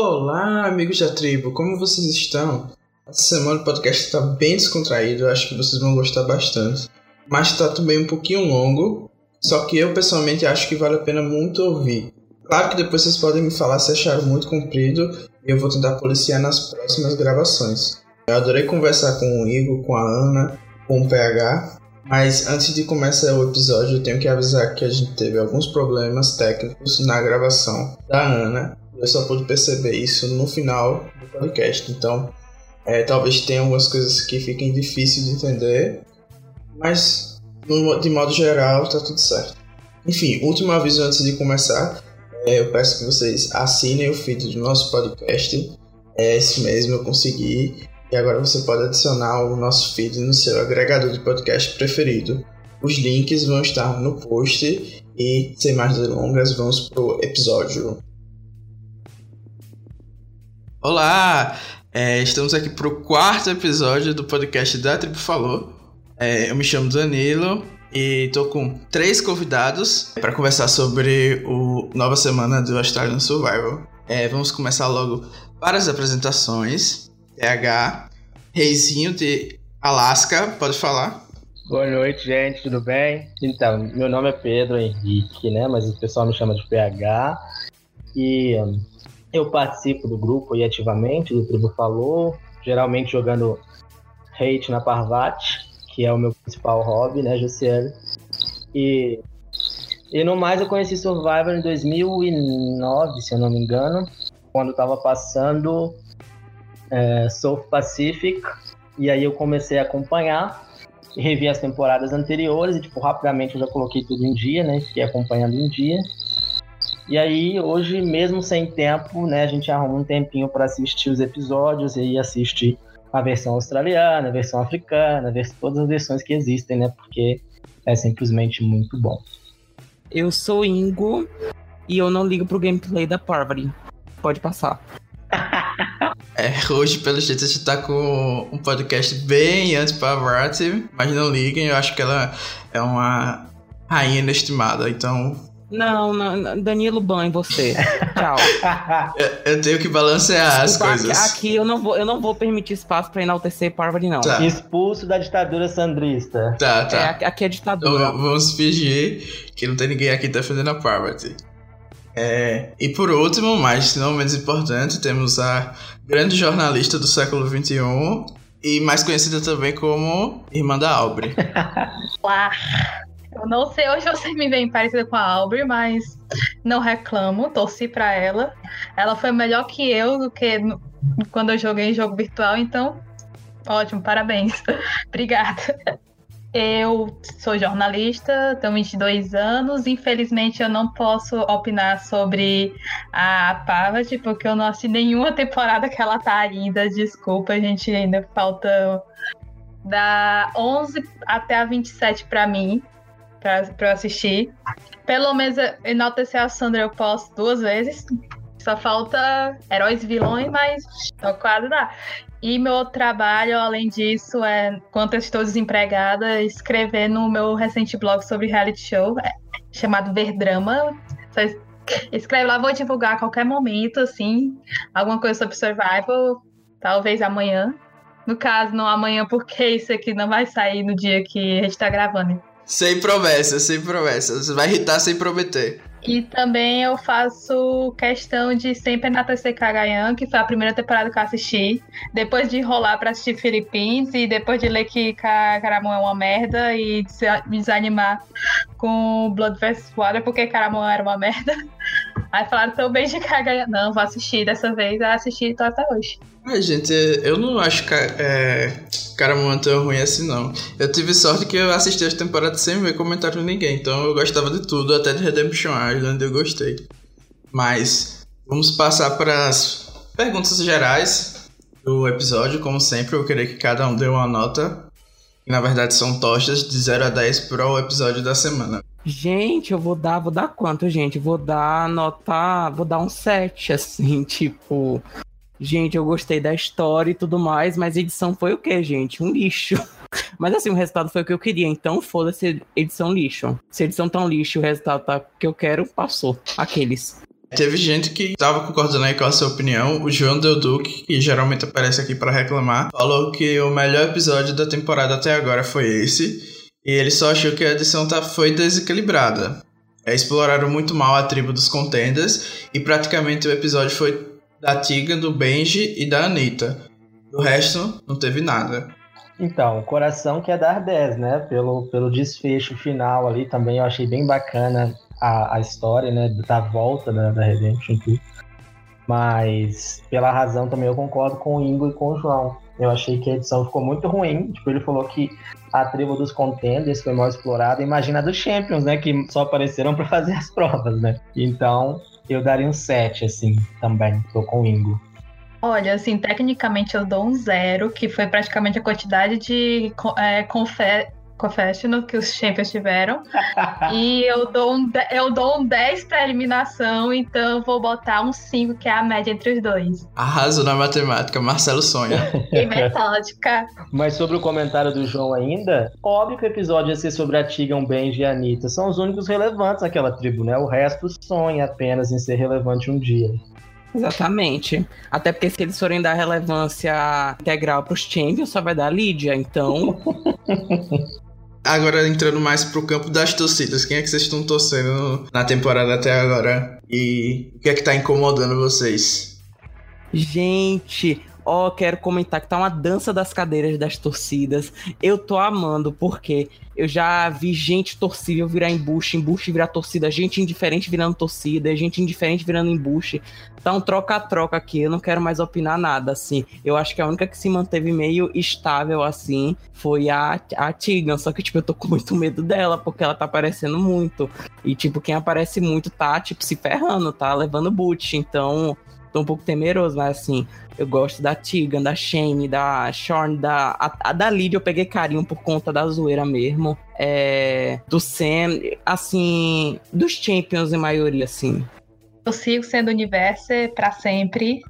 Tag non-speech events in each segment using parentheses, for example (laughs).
Olá, amigos da tribo, como vocês estão? Essa semana o podcast está bem descontraído, eu acho que vocês vão gostar bastante. Mas está também um pouquinho longo, só que eu pessoalmente acho que vale a pena muito ouvir. Claro que depois vocês podem me falar se acharam muito comprido e eu vou tentar policiar nas próximas gravações. Eu adorei conversar com o Igor, com a Ana, com o PH, mas antes de começar o episódio eu tenho que avisar que a gente teve alguns problemas técnicos na gravação da Ana eu só pude perceber isso no final do podcast. Então, é, talvez tenha algumas coisas que fiquem difíceis de entender, mas no, de modo geral tá tudo certo. Enfim, último aviso antes de começar, é, eu peço que vocês assinem o feed do nosso podcast. É esse mesmo eu consegui e agora você pode adicionar o nosso feed no seu agregador de podcast preferido. Os links vão estar no post e sem mais delongas, vamos pro episódio. Olá! É, estamos aqui para o quarto episódio do podcast da Tribo Falou. É, eu me chamo Danilo e estou com três convidados para conversar sobre o nova semana do Australian Survival. É, vamos começar logo para as apresentações. TH, Reizinho de Alaska, pode falar? Boa noite, gente, tudo bem? Então, meu nome é Pedro Henrique, né? Mas o pessoal me chama de PH. E eu participo do grupo e ativamente, do Tribo Falou, geralmente jogando hate na Parvati, que é o meu principal hobby, né, Josiel? E, e no mais eu conheci Survivor em 2009, se eu não me engano, quando estava passando é, South Pacific, e aí eu comecei a acompanhar revi as temporadas anteriores e, tipo, rapidamente eu já coloquei tudo em dia, né, fiquei acompanhando em dia. E aí, hoje, mesmo sem tempo, né, a gente arruma um tempinho para assistir os episódios e aí assiste a versão australiana, a versão africana, todas as versões que existem, né? Porque é simplesmente muito bom. Eu sou Ingo e eu não ligo pro gameplay da Parvati. Pode passar. (laughs) É, hoje, pelo jeito, a gente tá com um podcast bem antes para Parvati, mas não liguem, eu acho que ela é uma rainha inestimada, então não, não, Danilo banho você. Tchau. (laughs) eu, eu, tenho que balancear Desculpa, as coisas. Aqui, eu não vou, eu não vou permitir espaço para enaltecer Parvati, não. Tá. Expulso da ditadura sandrista. Tá, tá. É, aqui é ditadura. Então, vamos fingir que não tem ninguém aqui defendendo a Parvati. É, e por último, mas não menos importante, temos a grande jornalista do século XXI e mais conhecida também como Irmã da Aubrey. (laughs) Olá! Eu não sei, hoje você me vem parecida com a Aubrey, mas não reclamo, torci pra ela. Ela foi melhor que eu do que quando eu joguei em jogo virtual, então ótimo, parabéns. (laughs) Obrigada. Eu sou jornalista, tenho 22 anos. Infelizmente, eu não posso opinar sobre a Pavati, porque eu não assisti nenhuma temporada que ela tá ainda. Desculpa, a gente ainda falta da 11 até a 27 para mim pra, pra assistir. Pelo menos enaltecer a Sandra eu posso duas vezes. Só falta heróis vilões, mas quase dá. E meu trabalho, além disso, é, quando eu estou desempregada, escrever no meu recente blog sobre reality show, é, chamado Verdrama. Você escreve lá, vou divulgar a qualquer momento, assim, alguma coisa sobre survival, talvez amanhã. No caso, não amanhã, porque isso aqui não vai sair no dia que a gente está gravando. Sem promessas, sem promessas. Você vai irritar sem prometer. E também eu faço questão de sempre na TC Cagayan, que foi a primeira temporada que eu assisti. Depois de rolar pra assistir Philippines e depois de ler que Caramon é uma merda e me desanimar com Blood vs. Water, porque Caramon era uma merda. (laughs) Aí falaram também de Cagayan. Não, vou assistir dessa vez. Eu assisti e tô até hoje. Ai, gente, eu não acho que é, Caramon tão ruim assim, não. Eu tive sorte que eu assisti as temporadas sem ver comentário de ninguém, então eu gostava de tudo, até de Redemption Island eu gostei. Mas vamos passar para as perguntas gerais do episódio. Como sempre, eu queria que cada um dê uma nota. Que na verdade são tochas de 0 a 10 para o episódio da semana. Gente, eu vou dar, vou dar quanto, gente? Vou dar nota, vou dar um 7, (laughs) assim, tipo, Gente, eu gostei da história e tudo mais, mas a edição foi o quê, gente? Um lixo. (laughs) Mas assim, o resultado foi o que eu queria, então foda-se edição lixo. Se a edição tão lixo, o resultado tá que eu quero, passou. Aqueles. Teve gente que tava concordando aí com a sua opinião. O João Del Duque, que geralmente aparece aqui para reclamar, falou que o melhor episódio da temporada até agora foi esse. E ele só achou que a edição tá, foi desequilibrada. É, exploraram muito mal a tribo dos contenders e praticamente o episódio foi da Tiga, do Benji e da Anitta. Do resto, não teve nada. Então, o coração quer dar 10, né? Pelo, pelo desfecho final ali também eu achei bem bacana a, a história, né? Da volta da, da Redemption tudo. Mas, pela razão também eu concordo com o Ingo e com o João. Eu achei que a edição ficou muito ruim. Tipo, ele falou que a tribo dos contenders foi mal explorada. Imagina a dos Champions, né? Que só apareceram (laughs) para fazer as provas, né? Então, eu daria um 7, assim, também. Tô com o Ingo. Olha, assim, tecnicamente eu dou um zero, que foi praticamente a quantidade de é, Confessional que os Champions tiveram. e eu dou um, eu dou um 10 para eliminação, então eu vou botar um 5, que é a média entre os dois. Arrasou na matemática, Marcelo sonha. (laughs) e metódica. Mas sobre o comentário do João ainda, óbvio que o episódio ia ser sobre a Tigan, Benji e a Anitta. São os únicos relevantes naquela tribo, né? O resto sonha apenas em ser relevante um dia. Exatamente. Até porque se eles forem dar relevância integral para os Champions, só vai dar a Lídia, então. (laughs) Agora entrando mais pro campo das torcidas, quem é que vocês estão torcendo na temporada até agora? E o que é que tá incomodando vocês? Gente, ó, quero comentar que tá uma dança das cadeiras das torcidas. Eu tô amando, porque eu já vi gente torcível virar embuste, embuste virar torcida, gente indiferente virando torcida, gente indiferente virando embuste. Tá um troca-troca aqui, eu não quero mais opinar nada, assim. Eu acho que a única que se manteve meio estável, assim, foi a, a. Só que, tipo, eu tô com muito medo dela, porque ela tá aparecendo muito. E, tipo, quem aparece muito tá, tipo, se ferrando, tá levando boot. Então, tô um pouco temeroso, mas assim, eu gosto da Tegan, da Shane, da Shorn, da, a, a da Lydia eu peguei carinho por conta da zoeira mesmo. É, do Sam, assim, dos Champions em maioria, assim. Eu sigo sendo universo para sempre,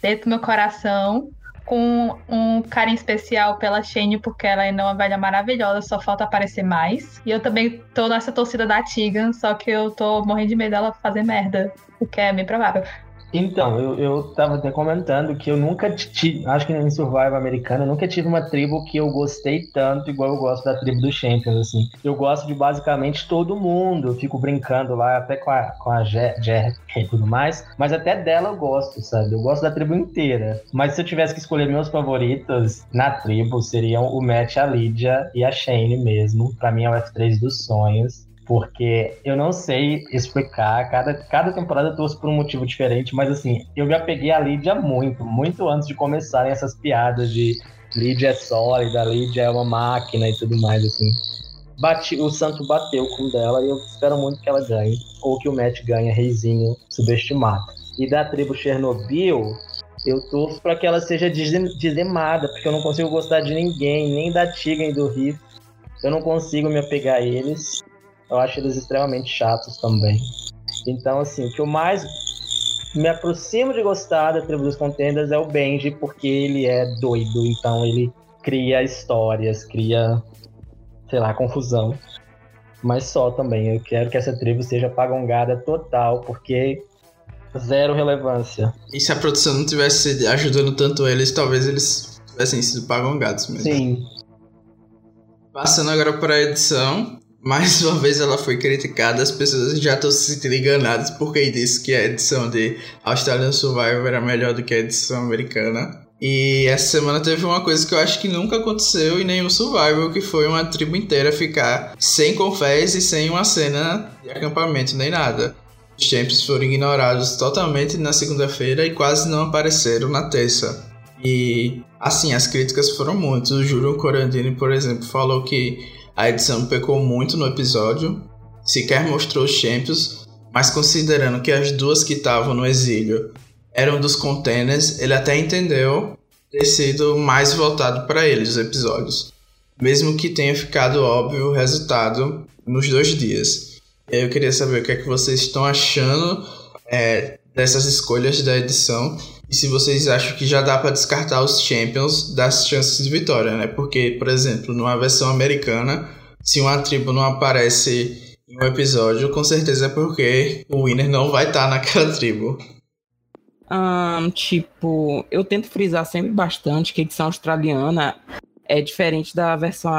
dentro do meu coração com um carinho especial pela Shane, porque ela ainda é uma velha maravilhosa, só falta aparecer mais. E eu também tô nessa torcida da Tigan, só que eu tô morrendo de medo dela fazer merda, o que é bem provável. Então, eu, eu tava até comentando que eu nunca tive, acho que em Survival americano, eu nunca tive uma tribo que eu gostei tanto, igual eu gosto da tribo dos Champions, assim. Eu gosto de basicamente todo mundo, eu fico brincando lá, até com a, com a Jer e tudo mais, mas até dela eu gosto, sabe? Eu gosto da tribo inteira. Mas se eu tivesse que escolher meus favoritos na tribo, seriam o Matt, a Lydia e a Shane mesmo. Pra mim é o F3 dos sonhos porque eu não sei explicar, cada, cada temporada eu torço por um motivo diferente, mas assim, eu já peguei a Lídia muito, muito antes de começarem essas piadas de Lídia é sólida, Lídia é uma máquina e tudo mais, assim. Bati, o Santo bateu com dela e eu espero muito que ela ganhe, ou que o Matt ganhe, reizinho subestimado. E da tribo Chernobyl, eu torço para que ela seja dizimada, porque eu não consigo gostar de ninguém, nem da Tiga e do Riff. Eu não consigo me apegar a eles. Eu acho eles extremamente chatos também. Então, assim, o que eu mais me aproximo de gostar da tribo dos contenders é o Benji, porque ele é doido, então ele cria histórias, cria, sei lá, confusão. Mas só também, eu quero que essa tribo seja pagongada total, porque zero relevância. E se a produção não tivesse ajudando tanto eles, talvez eles tivessem sido pagongados mesmo. Sim. Passando agora para a edição, mais uma vez ela foi criticada, as pessoas já estão se sentindo enganadas porque disse que a edição de Australian Survivor era melhor do que a edição americana. E essa semana teve uma coisa que eu acho que nunca aconteceu em nenhum Survival, que foi uma tribo inteira ficar sem confés e sem uma cena de acampamento nem nada. Os champions foram ignorados totalmente na segunda-feira e quase não apareceram na terça. E assim, as críticas foram muitas. O Júlio Corandini, por exemplo, falou que a edição pecou muito no episódio, sequer mostrou os Champions, mas considerando que as duas que estavam no exílio eram dos containers, ele até entendeu ter sido mais voltado para eles os episódios, mesmo que tenha ficado óbvio o resultado nos dois dias. Eu queria saber o que é que vocês estão achando é, dessas escolhas da edição e se vocês acham que já dá para descartar os Champions das chances de vitória, né? Porque, por exemplo, numa versão americana, se uma tribo não aparece em um episódio, com certeza é porque o Winner não vai estar tá naquela tribo. Um, tipo, eu tento frisar sempre bastante que a edição australiana é diferente da versão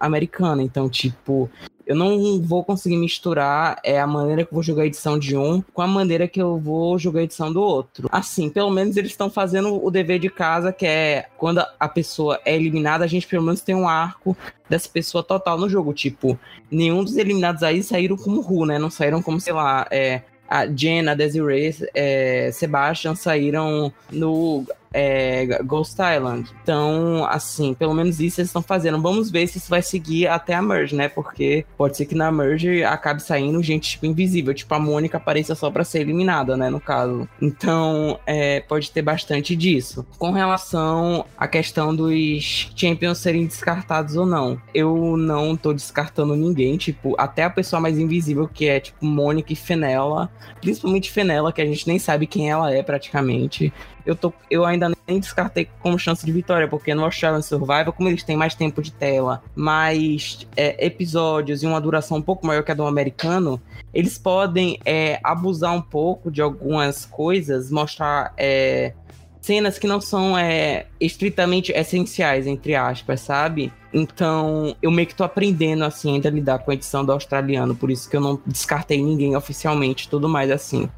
americana. Então, tipo, eu não vou conseguir misturar é, a maneira que eu vou jogar a edição de um com a maneira que eu vou jogar a edição do outro. Assim, pelo menos eles estão fazendo o dever de casa, que é quando a pessoa é eliminada, a gente pelo menos tem um arco dessa pessoa total no jogo. Tipo, nenhum dos eliminados aí saíram como Ru, né? Não saíram como, sei lá, é, a Jen, a Desiree, é, Sebastian saíram no é, Ghost Island. Então, assim, pelo menos isso eles estão fazendo. Vamos ver se isso vai seguir até a Merge, né? Porque pode ser que na Merge acabe saindo gente, tipo, invisível. Tipo, a Mônica apareça só pra ser eliminada, né? No caso. Então, é, pode ter bastante disso. Com relação à questão dos Champions serem descartados ou não, eu não tô descartando ninguém. Tipo, até a pessoa mais invisível, que é, tipo, Mônica e Fenella. Principalmente Fenella, que a gente nem sabe quem ela é praticamente eu, tô, eu ainda nem descartei como chance de vitória, porque no Australian Survival, como eles têm mais tempo de tela, mais é, episódios e uma duração um pouco maior que a do americano, eles podem é, abusar um pouco de algumas coisas, mostrar é, cenas que não são é, estritamente essenciais, entre aspas, sabe? Então, eu meio que tô aprendendo, assim, ainda a lidar com a edição do australiano, por isso que eu não descartei ninguém oficialmente, tudo mais assim.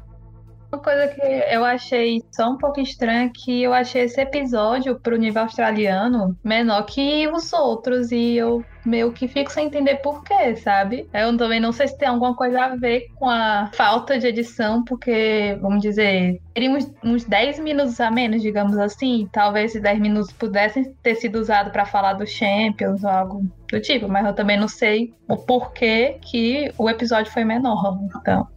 Uma coisa que eu achei só um pouco estranha é que eu achei esse episódio pro nível australiano menor que os outros e eu meio que fico sem entender por quê, sabe? Eu também não sei se tem alguma coisa a ver com a falta de edição, porque, vamos dizer, teríamos uns 10 minutos a menos, digamos assim. Talvez esses 10 minutos pudessem ter sido usados para falar dos Champions ou algo do tipo, mas eu também não sei o porquê que o episódio foi menor. Então.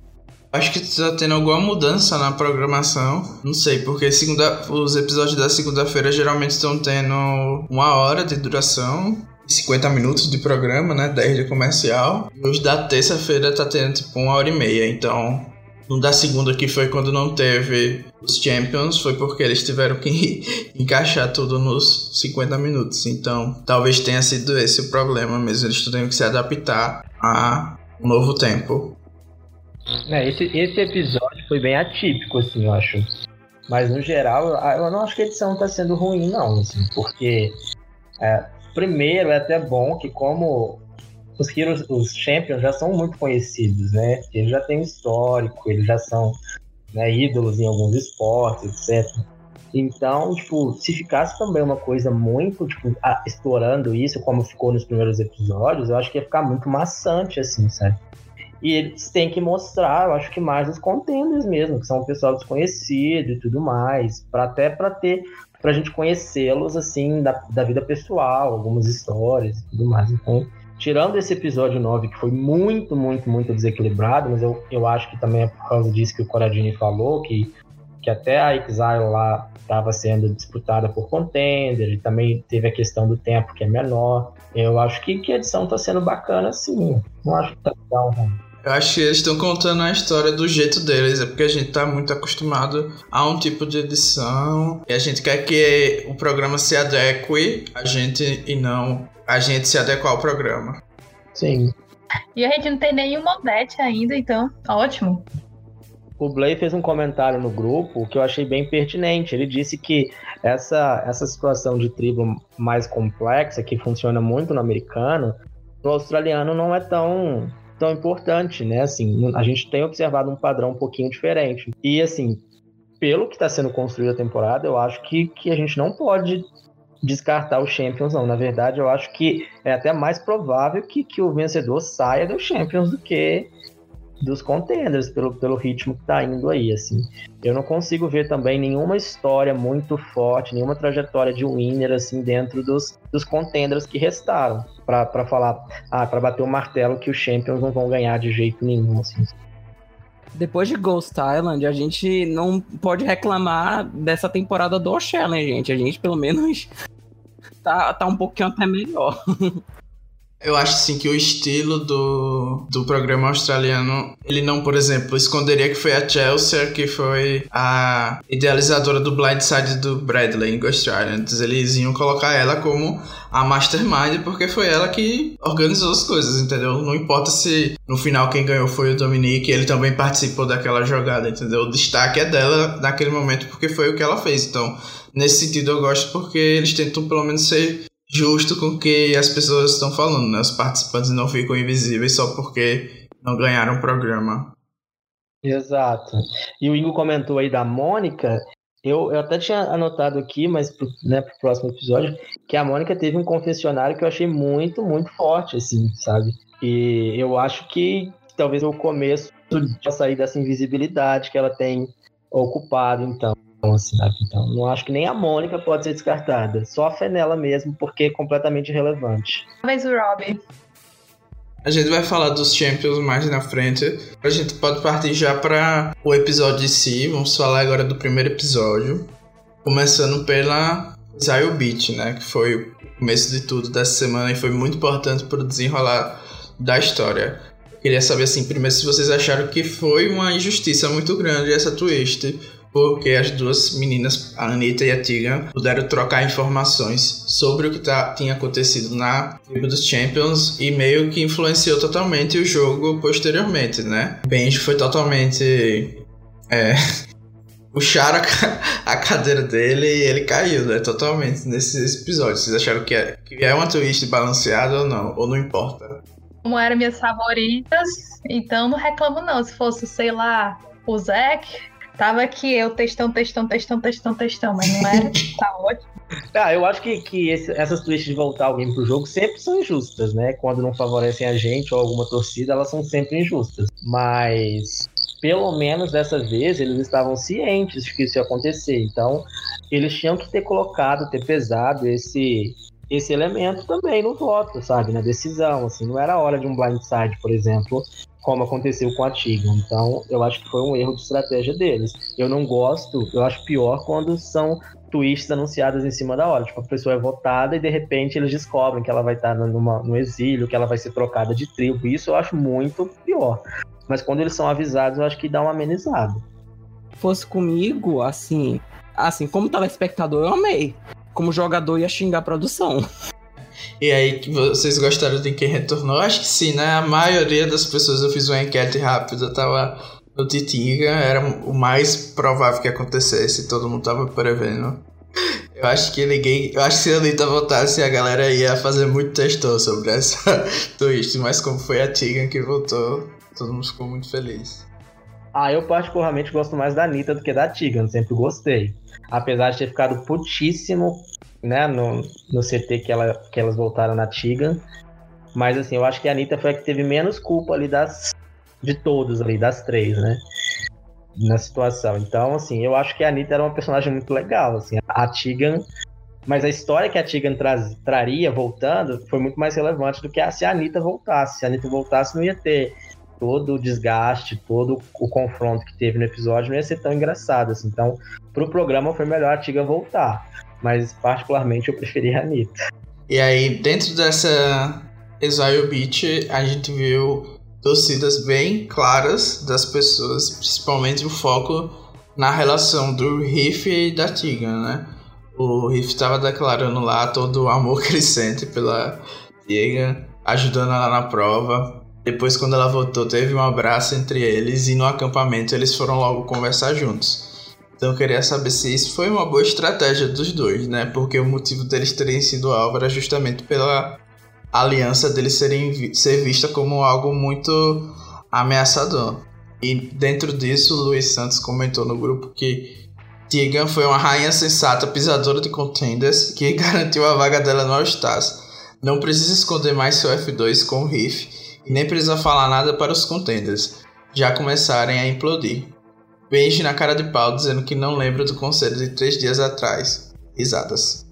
Acho que tá tendo alguma mudança na programação. Não sei, porque segunda, os episódios da segunda-feira geralmente estão tendo uma hora de duração. 50 minutos de programa, né? 10 de comercial. E os da terça-feira tá tendo tipo uma hora e meia. Então, no da segunda que foi quando não teve os Champions, foi porque eles tiveram que (laughs) encaixar tudo nos 50 minutos. Então, talvez tenha sido esse o problema mesmo. Eles teriam que se adaptar a um novo tempo. É, esse, esse episódio foi bem atípico, assim, eu acho. Mas no geral, eu não acho que a edição tá sendo ruim, não, assim, porque é, primeiro é até bom que como os Heroes, os Champions já são muito conhecidos, né? Eles já têm histórico, eles já são né, ídolos em alguns esportes, etc. Então, tipo, se ficasse também uma coisa muito, tipo, explorando isso, como ficou nos primeiros episódios, eu acho que ia ficar muito maçante, assim, sabe? E eles têm que mostrar, eu acho que mais os contenders mesmo, que são um pessoal desconhecido e tudo mais, para até para ter pra gente conhecê-los assim da, da vida pessoal, algumas histórias e tudo mais. Então, tirando esse episódio 9 que foi muito, muito, muito desequilibrado, mas eu, eu acho que também é por causa disso que o Coradini falou, que, que até a Exile lá estava sendo disputada por contender, e também teve a questão do tempo que é menor. Eu acho que, que a edição está sendo bacana sim. Não acho que tá legal, não. Eu acho que eles estão contando a história do jeito deles, é porque a gente tá muito acostumado a um tipo de edição e a gente quer que o programa se adeque a gente e não a gente se adequar ao programa. Sim. E a gente não tem nenhum modete ainda, então ótimo. O Blay fez um comentário no grupo que eu achei bem pertinente. Ele disse que essa, essa situação de tribo mais complexa, que funciona muito no americano, no australiano não é tão tão importante, né? Assim, a gente tem observado um padrão um pouquinho diferente. E assim, pelo que está sendo construída a temporada, eu acho que, que a gente não pode descartar os Champions, não. Na verdade, eu acho que é até mais provável que, que o vencedor saia dos Champions do que dos contenders, pelo, pelo ritmo que tá indo aí, assim. Eu não consigo ver também nenhuma história muito forte, nenhuma trajetória de winner, assim, dentro dos, dos contenders que restaram, para falar, ah, para bater o martelo que os Champions não vão ganhar de jeito nenhum, assim. Depois de Ghost Island, a gente não pode reclamar dessa temporada do Ocean, né, gente? A gente, pelo menos, (laughs) tá, tá um pouquinho até melhor. (laughs) Eu acho sim que o estilo do, do programa australiano, ele não, por exemplo, esconderia que foi a Chelsea que foi a idealizadora do Blindside do Bradley em Ghost Islands. Eles iam colocar ela como a mastermind porque foi ela que organizou as coisas, entendeu? Não importa se no final quem ganhou foi o Dominique, ele também participou daquela jogada, entendeu? O destaque é dela naquele momento porque foi o que ela fez. Então, nesse sentido eu gosto porque eles tentam pelo menos ser justo com o que as pessoas estão falando, né? Os participantes não ficam invisíveis só porque não ganharam o programa. Exato. E o Ingo comentou aí da Mônica. Eu, eu até tinha anotado aqui, mas pro, né, pro próximo episódio, que a Mônica teve um confessionário que eu achei muito, muito forte, assim, sabe? E eu acho que talvez o começo de sair dessa invisibilidade que ela tem ocupado, então. Então, assim, então, não acho que nem a Mônica pode ser descartada. Só a Fenella mesmo, porque é completamente irrelevante. Talvez o Robbie. A gente vai falar dos Champions mais na frente. A gente pode partir já para o episódio em si. Vamos falar agora do primeiro episódio. Começando pela Zion Beach, né? Que foi o começo de tudo dessa semana e foi muito importante para o desenrolar da história. Queria saber, assim, primeiro se vocês acharam que foi uma injustiça muito grande essa twist porque as duas meninas, a Anitta e a Tegan, puderam trocar informações sobre o que tá, tinha acontecido na tribo dos Champions e meio que influenciou totalmente o jogo posteriormente, né? Benji foi totalmente. É, (laughs) puxaram a, a, cadeira dele e ele caiu, né? Totalmente nesses episódios. Vocês acharam que é, que é uma twist balanceada ou não? Ou não importa? Como eram minhas favoritas, então não reclamo não. Se fosse, sei lá, o Zack, Tava aqui eu testando, testando, testando, testando, testando, mas não era. tá ótimo. Ah, eu acho que, que esse, essas twists de voltar alguém pro jogo sempre são injustas, né? Quando não favorecem a gente ou alguma torcida, elas são sempre injustas. Mas pelo menos dessa vez eles estavam cientes de que isso ia acontecer. Então, eles tinham que ter colocado, ter pesado esse esse elemento também no voto, sabe, na decisão, assim, não era hora de um blindside, por exemplo, como aconteceu com a Tiga. Então, eu acho que foi um erro de estratégia deles. Eu não gosto, eu acho pior quando são twists anunciadas em cima da hora. Tipo, a pessoa é votada e de repente eles descobrem que ela vai estar numa, no exílio, que ela vai ser trocada de tribo. Isso eu acho muito pior. Mas quando eles são avisados, eu acho que dá uma amenizada. Fosse comigo, assim, assim, como telespectador, eu amei. Como jogador, ia xingar a produção. E aí, vocês gostaram de quem retornou? Acho que sim, né? A maioria das pessoas, eu fiz uma enquete rápida, tava no Titinga, era o mais provável que acontecesse, todo mundo tava prevendo. Eu acho que ninguém. Eu acho que se a Anitta votasse, a galera ia fazer muito textão sobre essa (laughs) twist, mas como foi a Tiga que votou, todo mundo ficou muito feliz. Ah, eu particularmente gosto mais da Anitta do que da Tigan, sempre gostei. Apesar de ter ficado putíssimo né, no, no CT que, ela, que elas voltaram na Tigan. Mas assim, eu acho que a Anitta foi a que teve menos culpa ali das de todos ali, das três, né? Na situação. Então, assim, eu acho que a Anitta era uma personagem muito legal, assim. A Tigan mas a história que a Tigan traria voltando foi muito mais relevante do que a, se a Anitta voltasse. Se a Anitta voltasse, não ia ter todo o desgaste, todo o confronto que teve no episódio, não ia ser tão engraçado. Assim. Então, pro programa foi melhor a Tiga voltar mas particularmente eu preferi a Anitta. E aí, dentro dessa Exile Beach, a gente viu torcidas bem claras das pessoas, principalmente o foco na relação do Riff e da Tegan, né? O Riff estava declarando lá todo o amor (laughs) crescente pela Tegan, ajudando ela na prova. Depois, quando ela voltou, teve um abraço entre eles e no acampamento eles foram logo conversar juntos. Então eu queria saber se isso foi uma boa estratégia dos dois, né? Porque o motivo deles terem sido alvo era justamente pela aliança deles serem ser vista como algo muito ameaçador. E dentro disso, o Luiz Santos comentou no grupo que Tegan foi uma rainha sensata, pisadora de contenders, que (laughs) garantiu a vaga dela no All-Stars. Não precisa esconder mais seu F2 com o Riff e nem precisa falar nada para os contenders já começarem a implodir. Benji na cara de pau dizendo que não lembra do conselho de três dias atrás. Risadas.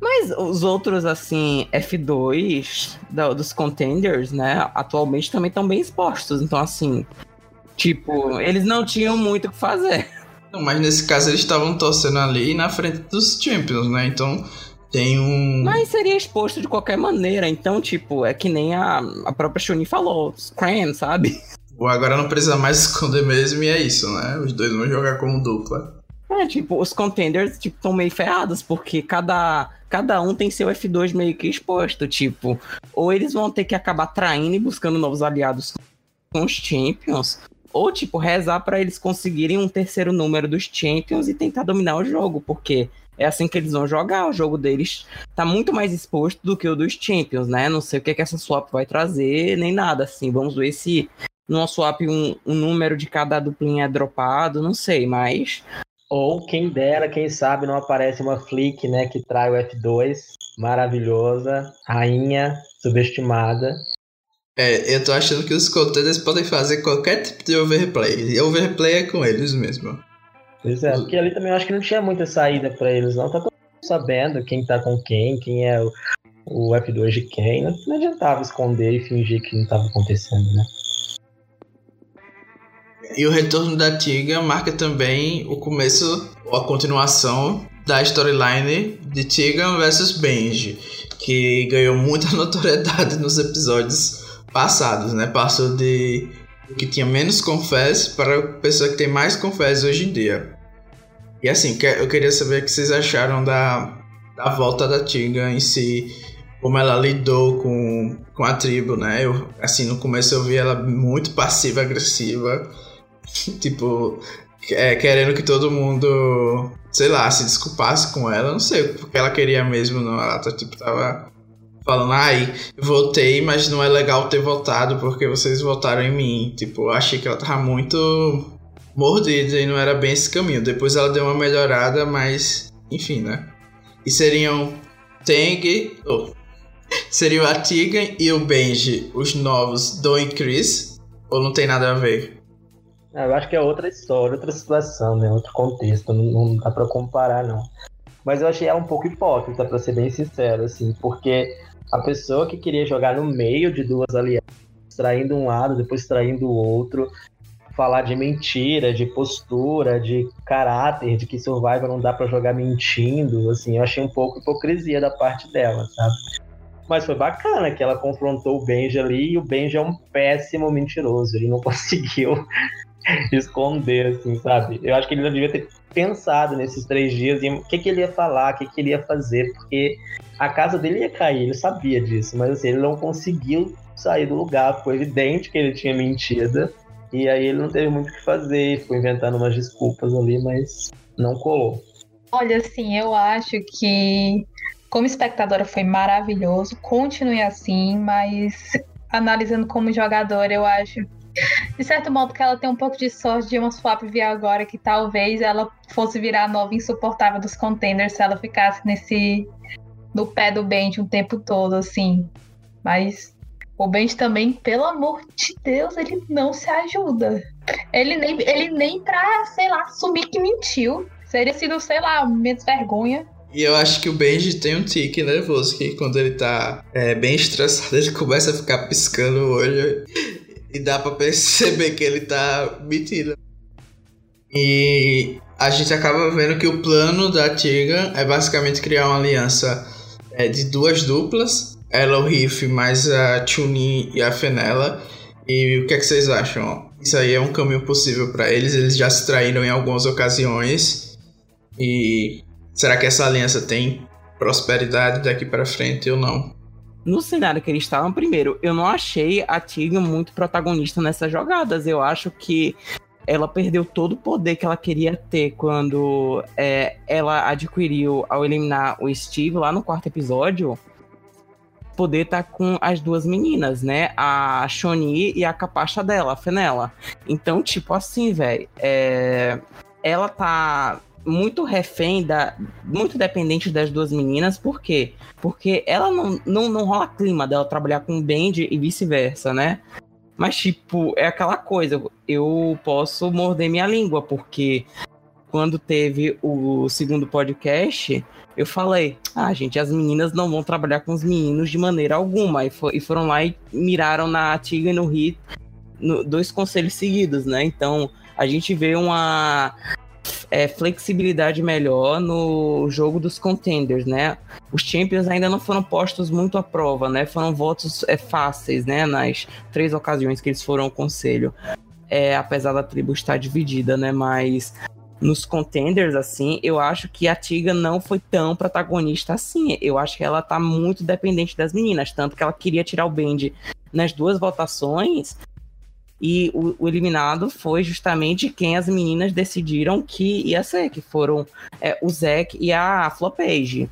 Mas os outros, assim, F2 dos contenders, né, atualmente também estão bem expostos. Então, assim, tipo, eles não tinham muito o que fazer. Não, mas nesse caso eles estavam torcendo ali na frente dos Champions, né? Então tem um. Mas seria exposto de qualquer maneira, então, tipo, é que nem a, a própria Shuni falou, Scram, sabe? Agora não precisa mais (laughs) esconder mesmo e é isso, né? Os dois vão jogar como dupla. É, tipo, os contenders, tipo, estão meio ferrados, porque cada, cada um tem seu F2 meio que exposto, tipo, ou eles vão ter que acabar traindo e buscando novos aliados com os Champions, ou, tipo, rezar para eles conseguirem um terceiro número dos Champions e tentar dominar o jogo, porque é assim que eles vão jogar. O jogo deles tá muito mais exposto do que o dos Champions, né? Não sei o que, é que essa swap vai trazer, nem nada, assim. Vamos ver se numa swap um, um número de cada duplinha é dropado, não sei, mas ou quem dera, quem sabe não aparece uma flick, né, que trai o F2, maravilhosa, rainha, subestimada. É, eu tô achando que os contenders podem fazer qualquer tipo de overplay. E overplay é com eles mesmo. Pois é, porque ali também eu acho que não tinha muita saída para eles, não. Tá todo mundo sabendo quem tá com quem, quem é o, o F2 de quem. Não, não adiantava esconder e fingir que não tava acontecendo, né? E o retorno da Tiga marca também o começo, ou a continuação da storyline de Tigan versus Benji, que ganhou muita (laughs) notoriedade nos episódios passados, né? Passou de que tinha menos confess para a pessoa que tem mais confess hoje em dia. E assim, eu queria saber o que vocês acharam da, da volta da Tiga em si, como ela lidou com, com a tribo, né? Eu, assim, no começo eu vi ela muito passiva-agressiva (laughs) tipo, é, querendo que todo mundo, sei lá, se desculpasse com ela. Não sei porque ela queria mesmo, não. Ela tá, tipo, tava falando, ai, voltei, mas não é legal ter voltado porque vocês votaram em mim. Tipo, achei que ela tava muito mordida e não era bem esse caminho. Depois ela deu uma melhorada, mas enfim, né? E seriam Tang, oh, (laughs) seriam a Tegan e o Benji, os novos Don e Chris, ou não tem nada a ver? É, eu acho que é outra história, outra situação, né? Outro contexto, não, não dá pra comparar, não. Mas eu achei ela um pouco hipócrita, pra ser bem sincero, assim, porque a pessoa que queria jogar no meio de duas alianças, traindo um lado, depois traindo o outro, falar de mentira, de postura, de caráter, de que Survivor não dá para jogar mentindo, assim, eu achei um pouco hipocrisia da parte dela, sabe? Mas foi bacana que ela confrontou o Benji ali e o Benji é um péssimo mentiroso, ele não (laughs) conseguiu (laughs) esconder, assim, sabe? Eu acho que ele não devia ter pensado nesses três dias em o que, que ele ia falar, o que, que ele ia fazer, porque a casa dele ia cair, ele sabia disso, mas assim, ele não conseguiu sair do lugar, foi evidente que ele tinha mentido, e aí ele não teve muito o que fazer, ficou inventando umas desculpas ali, mas não colou. Olha, assim, eu acho que como espectadora foi maravilhoso, continue assim, mas analisando como jogador, eu acho de certo modo que ela tem um pouco de sorte de uma swap vir agora, que talvez ela fosse virar a nova insuportável dos contenders se ela ficasse nesse. no pé do Benji um tempo todo, assim. Mas o Benji também, pelo amor de Deus, ele não se ajuda. Ele nem, ele nem pra, sei lá, assumir que mentiu. Seria sido, sei lá, menos vergonha. E eu acho que o Benji tem um tique nervoso, que quando ele tá é, bem estressado, ele começa a ficar piscando o olho e dá para perceber que ele tá mentindo. E a gente acaba vendo que o plano da Tiga é basicamente criar uma aliança é, de duas duplas, ela o Riff mais a Chunin e a Fenella. E o que, é que vocês acham? Isso aí é um caminho possível para eles, eles já se traíram em algumas ocasiões. E será que essa aliança tem prosperidade daqui para frente ou não? No cenário que eles estavam, primeiro, eu não achei a Tigre muito protagonista nessas jogadas. Eu acho que ela perdeu todo o poder que ela queria ter quando é, ela adquiriu ao eliminar o Steve lá no quarto episódio. Poder estar tá com as duas meninas, né? A Shoni e a capacha dela, a Fenella. Então, tipo assim, velho, é... ela tá muito refém da. muito dependente das duas meninas, por quê? Porque ela não, não, não rola clima dela trabalhar com o Bendy e vice-versa, né? Mas, tipo, é aquela coisa, eu posso morder minha língua, porque quando teve o segundo podcast, eu falei: ah, gente, as meninas não vão trabalhar com os meninos de maneira alguma. E, for, e foram lá e miraram na Tiga e no Hit dois conselhos seguidos, né? Então, a gente vê uma é, flexibilidade melhor no jogo dos contenders, né? Os champions ainda não foram postos muito à prova, né? Foram votos é, fáceis, né? Nas três ocasiões que eles foram ao conselho. É, apesar da tribo estar dividida, né? Mas nos contenders, assim, eu acho que a Tiga não foi tão protagonista assim. Eu acho que ela tá muito dependente das meninas, tanto que ela queria tirar o Bend nas duas votações. E o, o, eliminado foi justamente quem as meninas decidiram que ia ser, que foram é, o Zack e a Flopage.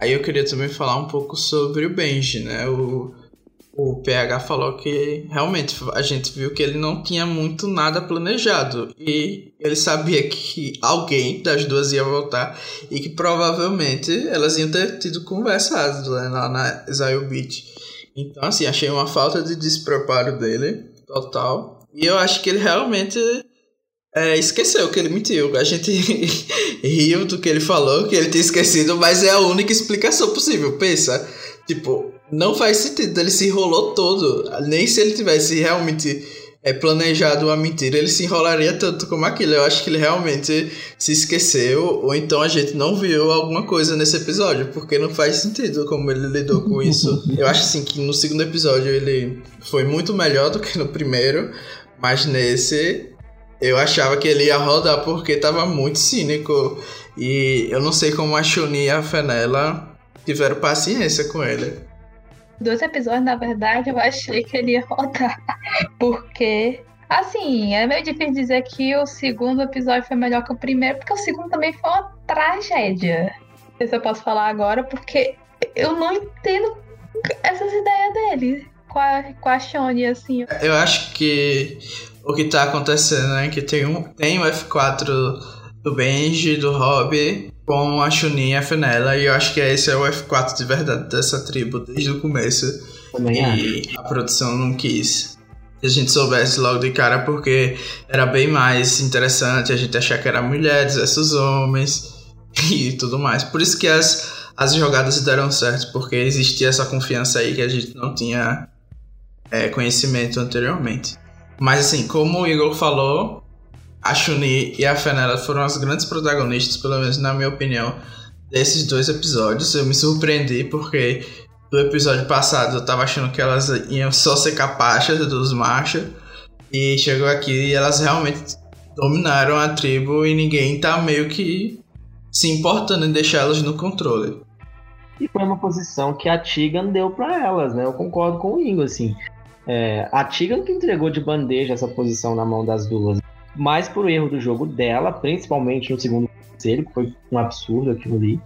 Aí eu queria também falar um pouco sobre o Benji, né? O, o PH falou que realmente a gente viu que ele não tinha muito nada planejado e ele sabia que alguém das duas ia voltar e que provavelmente elas iam ter tido conversado né, lá na Zion Beach. Então, assim, achei uma falta de despreparo dele, total. E eu acho que ele realmente é, esqueceu que ele mentiu. A gente (laughs) riu do que ele falou, que ele tinha esquecido, mas é a única explicação possível. Pensa, tipo, não faz sentido. Ele se enrolou todo. Nem se ele tivesse realmente é, planejado uma mentira, ele se enrolaria tanto como aquilo. Eu acho que ele realmente se esqueceu, ou então a gente não viu alguma coisa nesse episódio, porque não faz sentido como ele lidou com isso. (laughs) Eu acho assim que no segundo episódio ele foi muito melhor do que no primeiro, mas nesse eu achava que ele ia rodar porque tava muito cínico. E eu não sei como a Shuni e a Fenella tiveram paciência com ele dois episódios, na verdade, eu achei que ele ia rodar. (laughs) Porque, assim, é meio difícil dizer que o segundo episódio foi melhor que o primeiro, porque o segundo também foi uma tragédia. Não sei se eu posso falar agora, porque eu não entendo essas ideias dele com a, com a Shone, assim. Eu acho que o que tá acontecendo é que tem, um, tem o F4 do Benji, do Rob, com a Chunin e a Fenella, e eu acho que esse é o F4 de verdade dessa tribo desde o começo. Também e acho. a produção não quis que a gente soubesse logo de cara, porque era bem mais interessante a gente achar que era mulheres versus homens (laughs) e tudo mais. Por isso que as, as jogadas deram certo, porque existia essa confiança aí que a gente não tinha é, conhecimento anteriormente. Mas assim, como o Igor falou, a Chun-Li e a Fenella foram as grandes protagonistas, pelo menos na minha opinião, desses dois episódios. Eu me surpreendi porque do episódio passado eu tava achando que elas iam só ser capachas dos machos. E chegou aqui e elas realmente dominaram a tribo e ninguém tá meio que se importando em deixá-las no controle. E foi uma posição que a Tigan deu para elas, né? Eu concordo com o Ingo, assim. É, a Tigan que entregou de bandeja essa posição na mão das duas mais por erro do jogo dela, principalmente no segundo conselho, que foi um absurdo aquilo ali.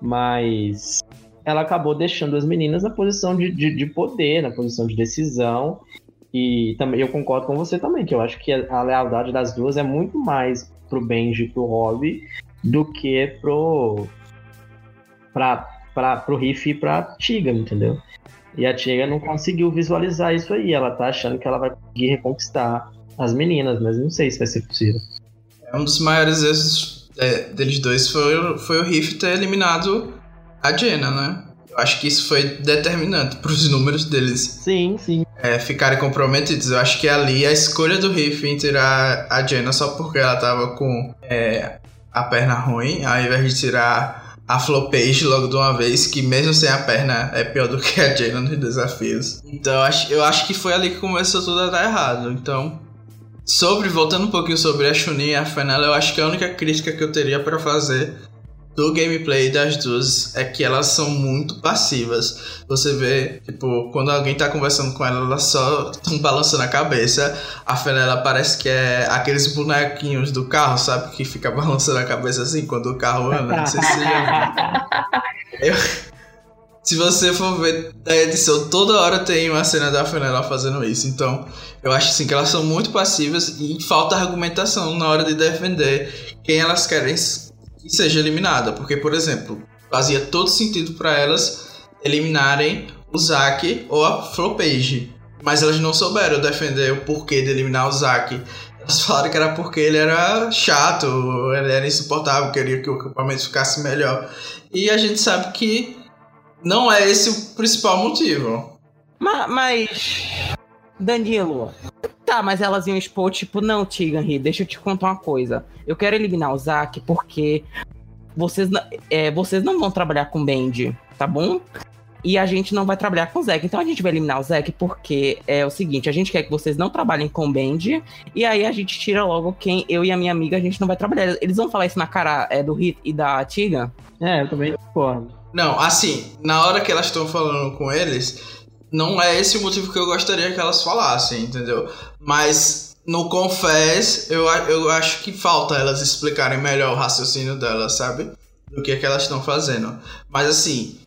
Mas ela acabou deixando as meninas na posição de, de, de poder, na posição de decisão. E também eu concordo com você também, que eu acho que a, a lealdade das duas é muito mais pro Benji e pro Rob do que pro. Pra, pra, pro Riff e pra Tiga, entendeu? E a Tiga não conseguiu visualizar isso aí. Ela tá achando que ela vai conseguir reconquistar as meninas, mas não sei se vai ser possível. É um dos maiores erros é, deles dois foi, foi o Riff ter eliminado a Jenna, né? Eu acho que isso foi determinante para os números deles. Sim, sim. É, ficarem comprometidos. Eu acho que ali a escolha do Riff em tirar a Jenna só porque ela tava com é, a perna ruim, ao invés de tirar a Flopage logo de uma vez, que mesmo sem a perna é pior do que a Jenna nos desafios. Então eu acho, eu acho que foi ali que começou tudo a dar errado. Então Sobre, voltando um pouquinho sobre a Chunin e a Fenella, eu acho que a única crítica que eu teria para fazer do gameplay das duas é que elas são muito passivas. Você vê, tipo, quando alguém tá conversando com ela, elas só estão balançando a cabeça. A Fenella parece que é aqueles bonequinhos do carro, sabe? Que fica (laughs) balançando a cabeça assim quando o carro anda. Não sei se você já viu. (laughs) Eu, se você for ver da edição, toda hora tem uma cena da Fenella fazendo isso. Então, eu acho assim que elas são muito passivas e falta argumentação na hora de defender quem elas querem que seja eliminada. Porque, por exemplo, fazia todo sentido para elas eliminarem o Zack ou a Flopage. Mas elas não souberam defender o porquê de eliminar o Zack. Elas (laughs) falaram que era porque ele era chato, ele era insuportável, queria que o equipamento ficasse melhor. E a gente sabe que não é esse o principal motivo. Mas, mas Danilo, Tá, mas elas iam expor, tipo, não, Tigan, deixa eu te contar uma coisa. Eu quero eliminar o Zack porque vocês, é, vocês não vão trabalhar com Band, tá bom? E a gente não vai trabalhar com o Zack. Então a gente vai eliminar o Zack porque é o seguinte: a gente quer que vocês não trabalhem com o Band. E aí a gente tira logo quem eu e a minha amiga a gente não vai trabalhar. Eles vão falar isso na cara é, do Hit e da Tiga? É, eu também concordo. Não, assim, na hora que elas estão falando com eles, não é esse o motivo que eu gostaria que elas falassem, entendeu? Mas no Confess, eu, eu acho que falta elas explicarem melhor o raciocínio delas, sabe? Do que é que elas estão fazendo. Mas assim,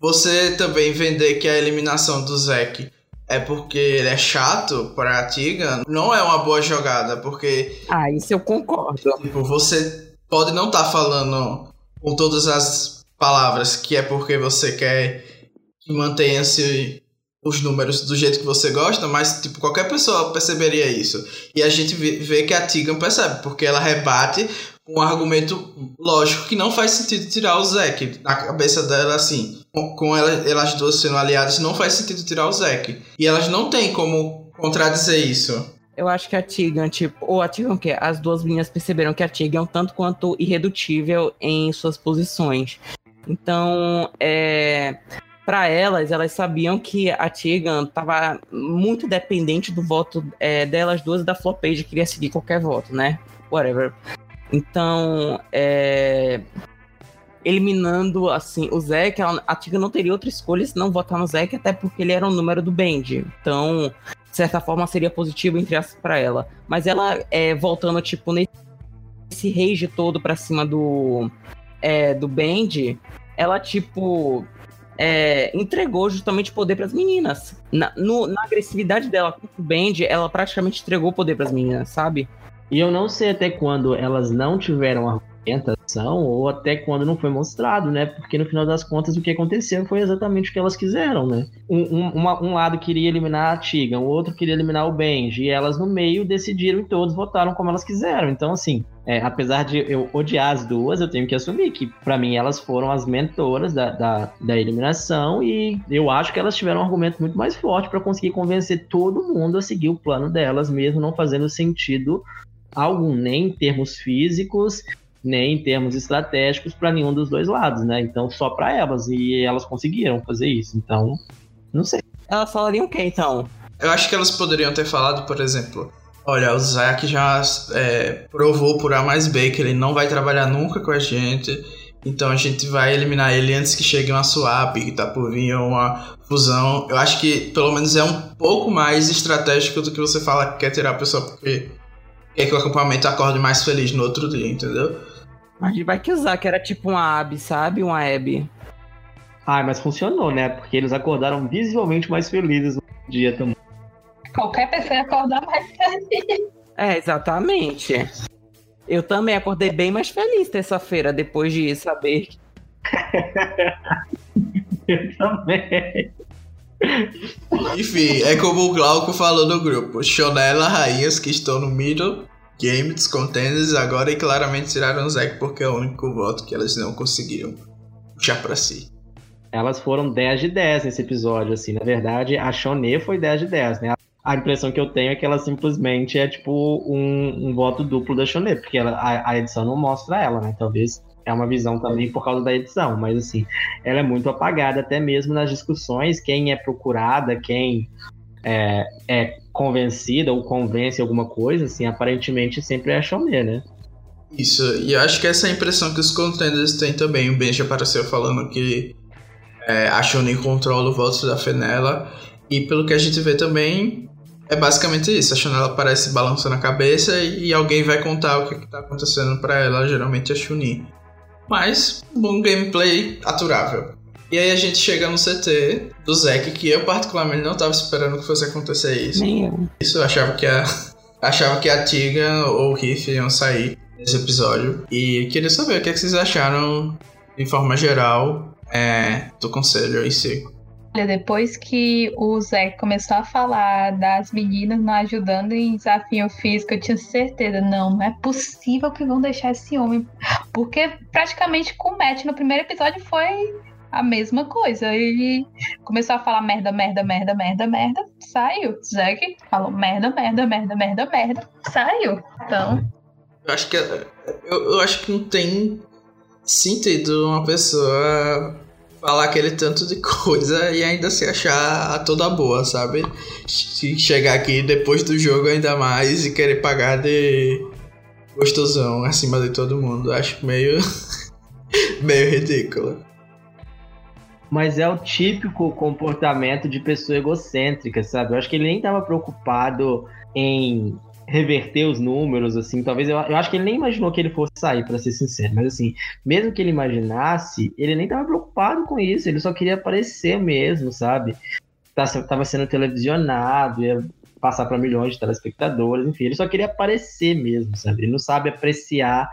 você também vender que a eliminação do Zack é porque ele é chato pra Tiga, não é uma boa jogada, porque. Ah, isso eu concordo. Tipo, você pode não estar tá falando com todas as palavras que é porque você quer que mantenha-se os números do jeito que você gosta, mas tipo, qualquer pessoa perceberia isso. E a gente vê que a Tegan percebe, porque ela rebate com um argumento lógico que não faz sentido tirar o Zack. Na cabeça dela, assim, com ela, elas duas sendo aliadas, não faz sentido tirar o Zack. E elas não têm como contradizer isso. Eu acho que a Tigan, tipo, ou a Tigan que as duas meninas perceberam que a Tigan é um tanto quanto irredutível em suas posições. Então, é, para elas, elas sabiam que a Tegan estava muito dependente do voto é, delas duas e da Flopage, queria seguir qualquer voto, né? Whatever. Então, é, eliminando assim o Zack, a Tegan não teria outra escolha se não votar no Zack, até porque ele era o número do Band. Então, de certa forma, seria positivo entre as para ela. Mas ela é, voltando, tipo, nesse rage todo pra cima do, é, do Band, ela, tipo, é, entregou justamente poder para as meninas. Na, no, na, agressividade dela com o Band, ela praticamente entregou poder para as meninas, sabe? E eu não sei até quando elas não tiveram argumentação ou até quando não foi mostrado, né? Porque no final das contas o que aconteceu foi exatamente o que elas quiseram, né? Um, um, um lado queria eliminar a Tiga, o outro queria eliminar o Benji, e elas no meio decidiram e todos votaram como elas quiseram. Então, assim, é, apesar de eu odiar as duas, eu tenho que assumir que, para mim, elas foram as mentoras da, da, da, eliminação e eu acho que elas tiveram um argumento muito mais forte para conseguir convencer todo mundo a seguir o plano delas, mesmo não fazendo sentido algum, nem em termos físicos, nem em termos estratégicos para nenhum dos dois lados, né? Então, só para elas, e elas conseguiram fazer isso. Então, não sei. Elas falariam o que então? Eu acho que elas poderiam ter falado, por exemplo, olha, o Zack já é, provou por A mais B que ele não vai trabalhar nunca com a gente, então a gente vai eliminar ele antes que chegue uma swap, que tá por vir uma fusão. Eu acho que pelo menos é um pouco mais estratégico do que você fala que quer tirar a pessoa porque quer que o acampamento acorde mais feliz no outro dia, entendeu? Mas vai que usar, que era tipo uma AB, sabe? Uma Abby. Ah, mas funcionou, né? Porque eles acordaram visivelmente mais felizes no dia também. Qualquer pessoa ia acordar mais feliz. É, exatamente. Eu também acordei bem mais feliz terça-feira, depois de saber. (laughs) Eu também. Enfim, é como o Glauco falou no grupo: Shonella, rainhas que estão no middle game dos contenders agora e claramente tiraram o Zack porque é o único voto que elas não conseguiram puxar pra si. Elas foram 10 de 10 nesse episódio, assim. Na verdade, a Shoné foi 10 de 10, né? A impressão que eu tenho é que ela simplesmente é tipo um, um voto duplo da Shoné, porque ela, a, a, edição não mostra ela, né? Talvez é uma visão também por causa da edição, mas assim, ela é muito apagada, até mesmo nas discussões, quem é procurada, quem é, é convencida ou convence alguma coisa, assim, aparentemente sempre é a Shoné, né? Isso, e acho que essa é a impressão que os contenders têm também. O Benji apareceu falando que é, a Shonen controla o voto da Fenella, e pelo que a gente vê também, é basicamente isso. A Chanela aparece balançando a cabeça e, alguém vai contar o que, está acontecendo para ela, geralmente a Chunin. Mas, bom gameplay aturável. E aí a gente chega no CT do Zack, que eu particularmente não estava esperando que fosse acontecer isso. Nem eu. Isso eu achava que a, (laughs) achava que a Tiga ou o Riff iam sair nesse episódio. E queria saber o que, é que vocês acharam, de forma geral, é, do conselho em si. Olha, depois que o Zé começou a falar das meninas não ajudando em desafio físico, eu tinha certeza, não, não é possível que vão deixar esse homem. Porque praticamente com o Matt no primeiro episódio foi a mesma coisa. Ele começou a falar merda, merda, merda, merda, merda, saiu. Zack falou merda, merda, merda, merda, merda, saiu. Então. Eu acho que eu, eu acho que não tem sentido uma pessoa falar aquele tanto de coisa e ainda se achar a toda boa, sabe? Chegar aqui depois do jogo ainda mais e querer pagar de gostosão acima de todo mundo. Acho meio (laughs) meio ridículo. Mas é o típico comportamento de pessoa egocêntrica, sabe? Eu acho que ele nem estava preocupado em reverter os números, assim, talvez eu, eu acho que ele nem imaginou que ele fosse sair, para ser sincero, mas assim, mesmo que ele imaginasse, ele nem estava preocupado com isso, ele só queria aparecer mesmo, sabe? Tá, tava sendo televisionado, ia passar para milhões de telespectadores, enfim, ele só queria aparecer mesmo, sabe? Ele não sabe apreciar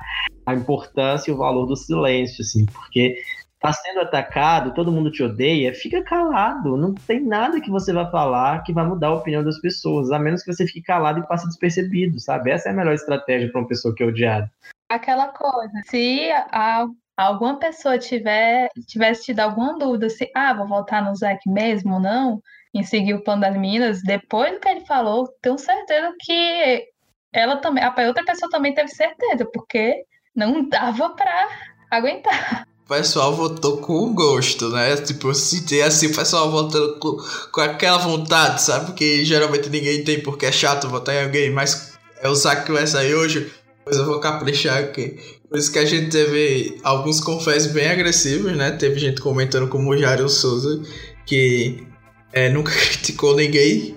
a importância e o valor do silêncio, assim, porque tá sendo atacado, todo mundo te odeia, fica calado. Não tem nada que você vai falar que vai mudar a opinião das pessoas, a menos que você fique calado e passe despercebido, sabe? Essa é a melhor estratégia para uma pessoa que é odiada. Aquela coisa, se a, alguma pessoa tiver, tivesse te dado alguma dúvida se, ah, vou voltar no Zack mesmo ou não, em seguir o plano das meninas, depois do que ele falou, tenho certeza que ela também, a outra pessoa também teve certeza, porque não dava para aguentar pessoal votou com gosto, né? Tipo, eu senti assim, o pessoal votando com, com aquela vontade, sabe? Porque geralmente ninguém tem porque é chato votar em alguém, mas é o saco que vai sair hoje, pois eu vou caprichar aqui. Por isso que a gente teve alguns confessos bem agressivos, né? Teve gente comentando como o Jairo Souza, que é, nunca (laughs) criticou ninguém.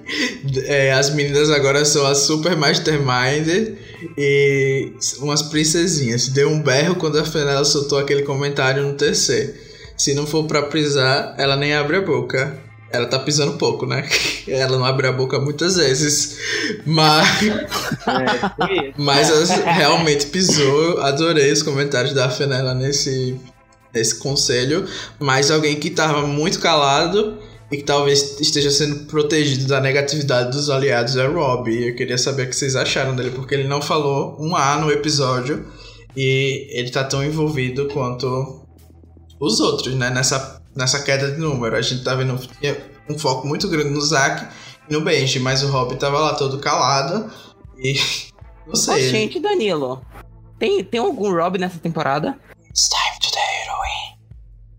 É, as meninas agora são as super mastermind e umas princesinhas. Deu um berro quando a Fenella soltou aquele comentário no TC. Se não for pra pisar, ela nem abre a boca. Ela tá pisando pouco, né? (laughs) Ela não abre a boca muitas vezes. Mas. É, mas ela (laughs) realmente pisou. Adorei os comentários da Fenella nesse, nesse conselho. Mas alguém que tava muito calado e que talvez esteja sendo protegido da negatividade dos aliados é Rob. Eu queria saber o que vocês acharam dele, porque ele não falou um A no episódio e ele tá tão envolvido quanto os outros, né? Nessa, nessa queda de número. A gente tá vendo um foco muito grande no Zack e no Benji, mas o Rob tava lá todo calado e. (laughs) Não sei. Ô, gente, Danilo, tem, tem algum Rob nessa temporada? It's time to heroine.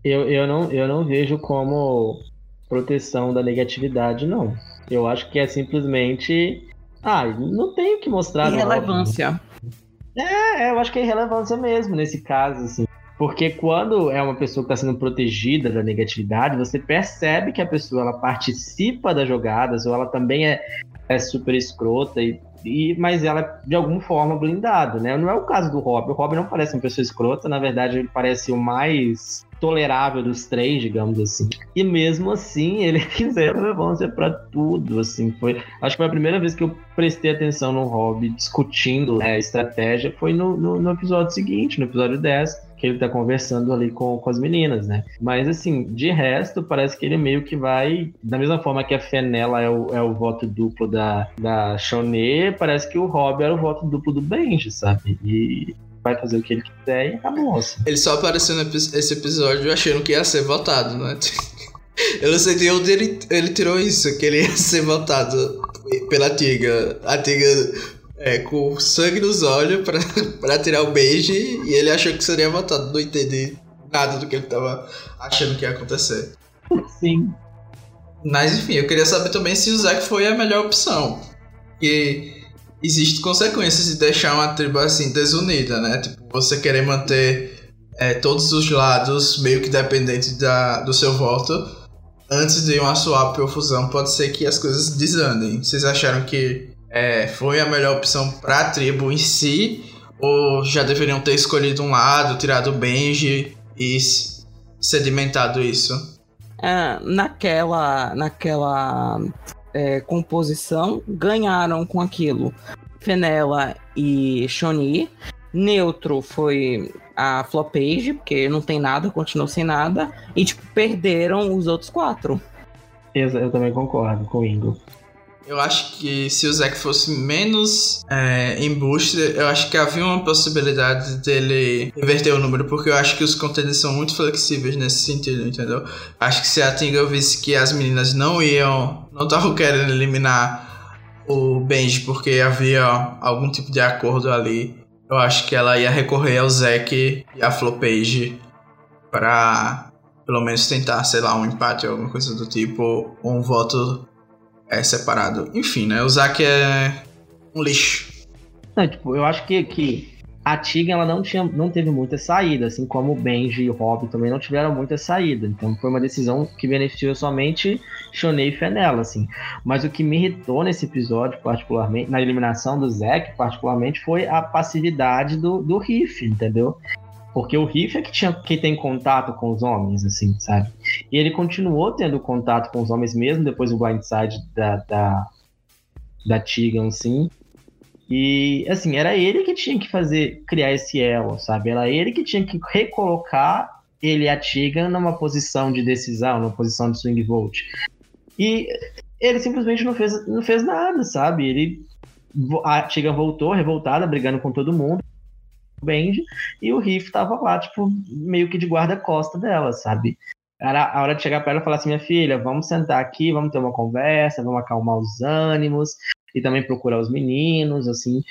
Eu, eu, não, eu não vejo como proteção da negatividade, não. Eu acho que é simplesmente. Ah, não tem o que mostrar. Irrelevância. É, eu acho que é irrelevância mesmo nesse caso, assim. Porque quando é uma pessoa que está sendo protegida da negatividade, você percebe que a pessoa ela participa das jogadas, ou ela também é, é super escrota, e, e, mas ela é de alguma forma blindada, né? Não é o caso do Rob. O Rob não parece uma pessoa escrota, na verdade, ele parece o mais tolerável dos três, digamos assim. E mesmo assim, ele (laughs) quiseram relevância para tudo, assim. Foi, acho que foi a primeira vez que eu prestei atenção no Hobby discutindo né, estratégia foi no, no, no, episódio seguinte, no episódio 10, que ele tá conversando ali com, com as meninas, né? Mas assim, de resto, parece que ele meio que vai, da mesma forma que a Fenella é o, é o voto duplo da, da Shoné, parece que o Hobby era o voto duplo do Benji, sabe? E vai fazer o que ele quiser e acabou. Assim. Ele só apareceu nesse episódio achando que ia ser votado, né? (laughs) Eu não sei de onde ele, ele tirou isso, que ele ia ser votado pela Tiga. A Tiga é, com sangue nos olhos pra, (laughs) pra tirar o beijo e ele achou que seria votado. Não entendi nada do que ele tava achando que ia acontecer. Sim. Mas enfim, eu queria saber também se o Zack foi a melhor opção. Porque existe consequências de deixar uma tribo assim desunida, né? Tipo, você querer manter é, todos os lados meio que dependentes da, do seu voto. Antes de uma swap ou fusão, pode ser que as coisas desandem. Vocês acharam que é, foi a melhor opção para a tribo em si? Ou já deveriam ter escolhido um lado, tirado o Benji e sedimentado isso? É, naquela, naquela é, composição ganharam com aquilo. Fenella e Shoni. Neutro foi a Flopage, porque não tem nada, continuou sem nada. E, tipo, perderam os outros quatro. Eu, eu também concordo com o Ingo. Eu acho que se o Zack fosse menos é, embuste, eu acho que havia uma possibilidade dele inverter o número, porque eu acho que os conteúdos são muito flexíveis nesse sentido, entendeu? Acho que se a Tinga visse que as meninas não iam, não estavam querendo eliminar o Benji porque havia algum tipo de acordo ali, eu acho que ela ia recorrer ao Zack e a Flopage para pelo menos tentar, sei lá, um empate ou alguma coisa do tipo, ou um voto é separado. Enfim, né? O Zack é um lixo. Não, tipo, eu acho que, que a Tiga ela não, tinha, não teve muita saída, assim como o Benji e o Rob também não tiveram muita saída. Então foi uma decisão que beneficiou somente Shonei e Fenella, assim. Mas o que me irritou nesse episódio, particularmente, na eliminação do Zack, particularmente, foi a passividade do, do Riff, entendeu? Porque o Riff é que, tinha, que tem contato com os homens, assim, sabe? E ele continuou tendo contato com os homens mesmo depois do blindside da, da, da Tegan, assim. E, assim, era ele que tinha que fazer, criar esse elo, sabe? Era ele que tinha que recolocar ele a Tegan numa posição de decisão, numa posição de swing vote. E ele simplesmente não fez, não fez nada, sabe? Ele, a Tegan voltou revoltada, brigando com todo mundo. Benji, e o Riff tava lá, tipo, meio que de guarda-costa dela, sabe? Era a hora de chegar para ela e falar assim: minha filha, vamos sentar aqui, vamos ter uma conversa, vamos acalmar os ânimos e também procurar os meninos, assim,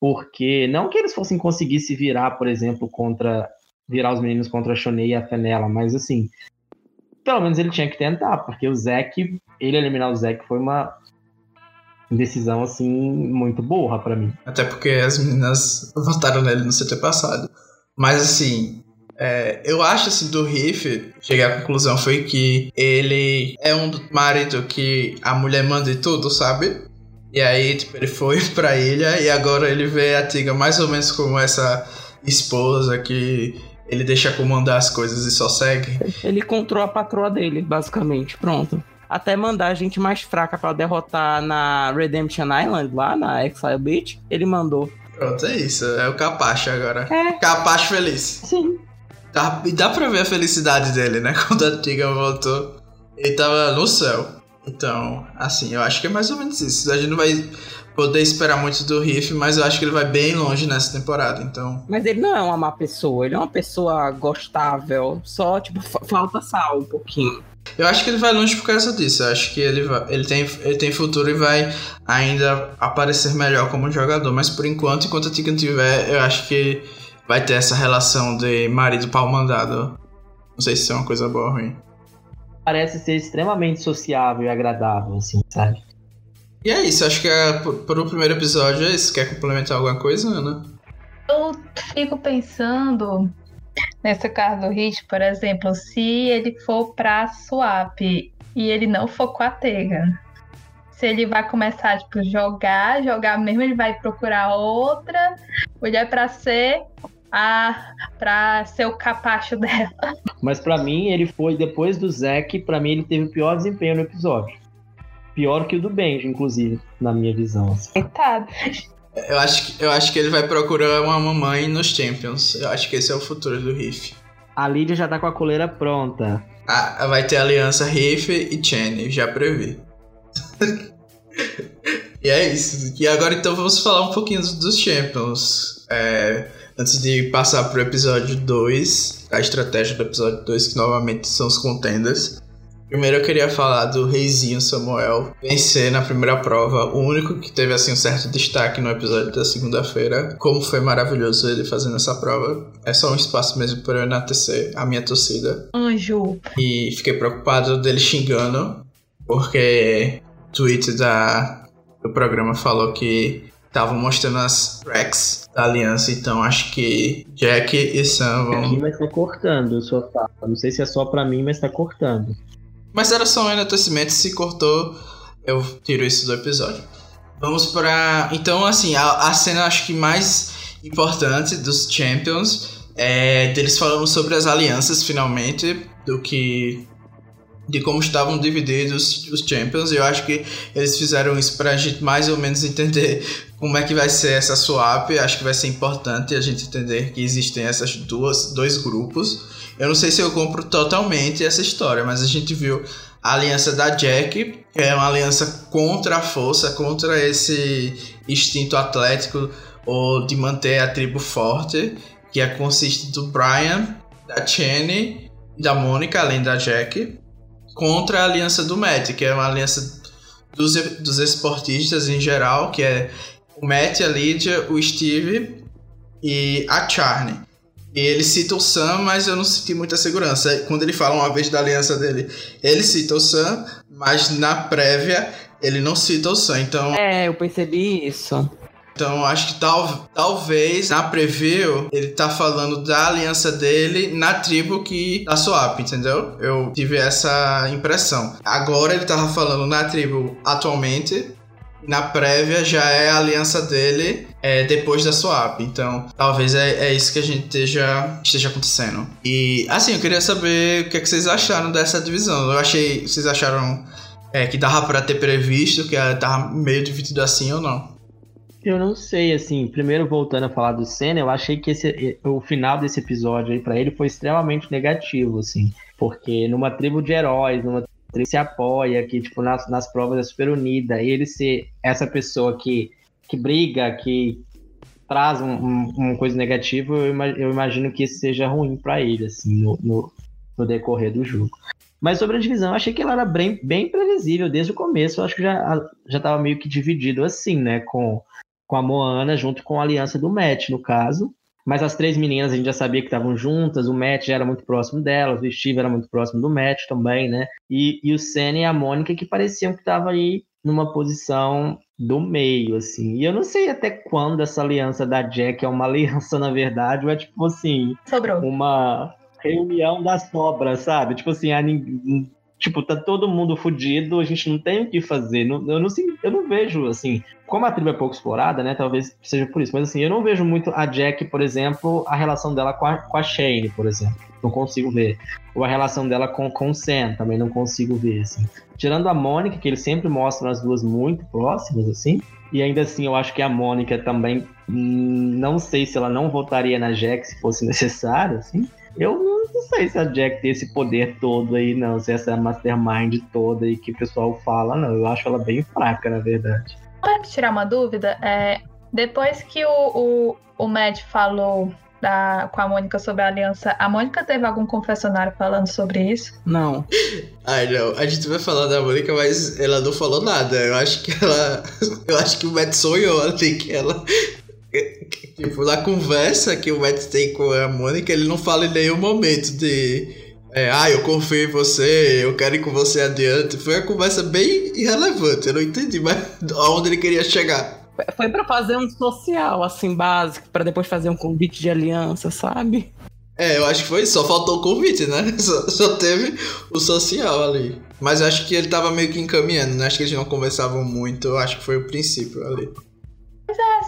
porque não que eles fossem conseguir se virar, por exemplo, contra virar os meninos contra a Shonei e a Fenella, mas assim, pelo menos ele tinha que tentar, porque o Zack, ele eliminar o Zack foi uma decisão assim muito burra para mim. Até porque as meninas votaram nele no CT passado. Mas assim, é, eu acho assim do Riff, cheguei à conclusão foi que ele é um marido que a mulher manda e tudo, sabe? E aí, tipo, ele foi (laughs) pra ilha e agora ele vê a Tiga mais ou menos como essa esposa que ele deixa comandar as coisas e só segue. Ele encontrou a patroa dele, basicamente. Pronto até mandar a gente mais fraca para derrotar na Redemption Island, lá na Exile Beach, ele mandou. Pronto, é isso. É o Capacho agora. É. Capacho feliz. Sim. Dá, e dá pra ver a felicidade dele, né? (laughs) Quando a Tiga voltou. Ele tava no céu. Então, assim, eu acho que é mais ou menos isso. A gente não vai poder esperar muito do Riff, mas eu acho que ele vai bem longe nessa temporada, então. Mas ele não é uma má pessoa, ele é uma pessoa gostável, só, tipo, falta sal um pouquinho. Eu acho que ele vai longe por causa disso. Eu acho que ele, vai, ele, tem, ele tem futuro e vai ainda aparecer melhor como jogador. Mas por enquanto, enquanto a Tegan tiver, eu acho que vai ter essa relação de marido pau mandado. Não sei se é uma coisa boa ou ruim. Parece ser extremamente sociável e agradável, assim, sabe? E é isso, acho que é, por, por o primeiro episódio é isso. Quer complementar alguma coisa, Ana? Eu fico pensando Nesse caso do Hit, por exemplo, se ele for para swap e ele não for com a Tegan, se ele vai começar tipo jogar, jogar mesmo, ele vai procurar outra mulher para ser a para ser o capacho dela. Mas para mim ele foi depois do Zack, para mim ele teve o pior desempenho no episódio. Pior que o do Benji, inclusive, na minha visão. Assim. Coitado. Eu acho, que, eu acho que ele vai procurar uma mamãe nos Champions. Eu acho que esse é o futuro do Riff. A Lídia já tá com a coleira pronta. Ah, vai ter aliança Riff e Cheney, já previ. (laughs) e é isso. E agora então vamos falar um pouquinho dos Champions. É, antes de passar pro episódio 2, a estratégia do episódio 2, que novamente são os contenders. Primeiro eu queria falar do reizinho Samuel vencer na primeira prova, o único que teve assim um certo destaque no episódio da segunda-feira. Como foi maravilhoso ele fazendo essa prova. É só um espaço mesmo para eu enaltecer a minha torcida. Anjo. E fiquei preocupado dele xingando, porque o tweet da, do programa falou que estavam mostrando as tracks da aliança, então acho que Jack e Sam vão. Aqui, mas tá cortando sua fala. Não sei se é só pra mim, mas tá cortando. Mas era só um enaltecimento, se cortou, eu tiro isso do episódio. Vamos para. Então, assim, a, a cena acho que mais importante dos Champions é deles falando sobre as alianças, finalmente, do que. De como estavam divididos os Champions. Eu acho que eles fizeram isso pra gente mais ou menos entender como é que vai ser essa swap. Acho que vai ser importante a gente entender que existem essas duas dois grupos eu não sei se eu compro totalmente essa história, mas a gente viu a aliança da Jack, que é uma aliança contra a força, contra esse instinto atlético ou de manter a tribo forte, que é consiste do Brian, da Cheney da Mônica, além da Jack, contra a aliança do Matt, que é uma aliança dos, dos esportistas em geral, que é o Matt, a Lydia, o Steve e a Charney. E ele cita o Sam, mas eu não senti muita segurança. Quando ele fala uma vez da aliança dele, ele cita o Sam, mas na prévia ele não cita o Sam. Então. É, eu percebi isso. Então acho que tal, talvez na preview ele tá falando da aliança dele na tribo que da Swap, entendeu? Eu tive essa impressão. Agora ele tava falando na tribo atualmente. Na prévia já é a aliança dele é, depois da swap. Então, talvez é, é isso que a gente esteja, esteja acontecendo. E assim, eu queria saber o que, é que vocês acharam dessa divisão. Eu achei. Vocês acharam é, que dava para ter previsto, que tava meio dividido assim ou não? Eu não sei, assim, primeiro voltando a falar do Senna, eu achei que esse, o final desse episódio aí para ele foi extremamente negativo, assim, porque numa tribo de heróis, numa tribo que se apoia, que, tipo, nas, nas provas é super unida, e ele ser essa pessoa que, que briga, que traz um, um, uma coisa negativa, eu, eu, imagino que isso seja ruim para ele, assim, no, no, no decorrer do jogo. Mas sobre a divisão, eu achei que ela era bem, bem previsível desde o começo. Eu acho que já, já tava meio que dividido assim, né? Com com a Moana, junto com a aliança do Matt, no caso. Mas as três meninas a gente já sabia que estavam juntas, o Matt já era muito próximo delas, o Steve era muito próximo do Matt também, né? E, e o Senna e a Mônica que pareciam que estavam aí numa posição do meio, assim. E eu não sei até quando essa aliança da Jack é uma aliança, na verdade, ou é tipo assim. Sobrou. Uma reunião das sobras, sabe? Tipo assim, a, tipo, tá todo mundo fudido, a gente não tem o que fazer. Não, eu, não, eu não vejo, assim, como a tribo é pouco explorada, né? Talvez seja por isso. Mas assim, eu não vejo muito a Jack, por exemplo, a relação dela com a, com a Shane, por exemplo. Não consigo ver. Ou a relação dela com, com o Sam, também não consigo ver, assim. Tirando a Mônica, que eles sempre mostram as duas muito próximas, assim. E ainda assim, eu acho que a Mônica também. Hum, não sei se ela não votaria na Jack se fosse necessário, assim. Eu não sei se a Jack tem esse poder todo aí, não. Se essa mastermind toda aí que o pessoal fala, não. Eu acho ela bem fraca, na verdade. Para tirar uma dúvida, é, depois que o, o, o Matt falou da, com a Mônica sobre a aliança, a Mônica teve algum confessionário falando sobre isso? Não. Ai, não. A gente vai falar da Mônica, mas ela não falou nada. Eu acho que ela. (laughs) Eu acho que o Matt sonhou ali que ela Tipo, na conversa que o Matt tem com a Mônica, ele não fala em nenhum momento de. É, ah, eu confio em você, eu quero ir com você adiante. Foi uma conversa bem irrelevante, eu não entendi mais (laughs) aonde ele queria chegar. Foi para fazer um social, assim, básico, para depois fazer um convite de aliança, sabe? É, eu acho que foi só faltou o convite, né? (laughs) Só, só, teve o social ali. Mas eu acho que ele tava meio que encaminhando, né? Acho que eles não conversavam muito, eu acho que foi o princípio ali.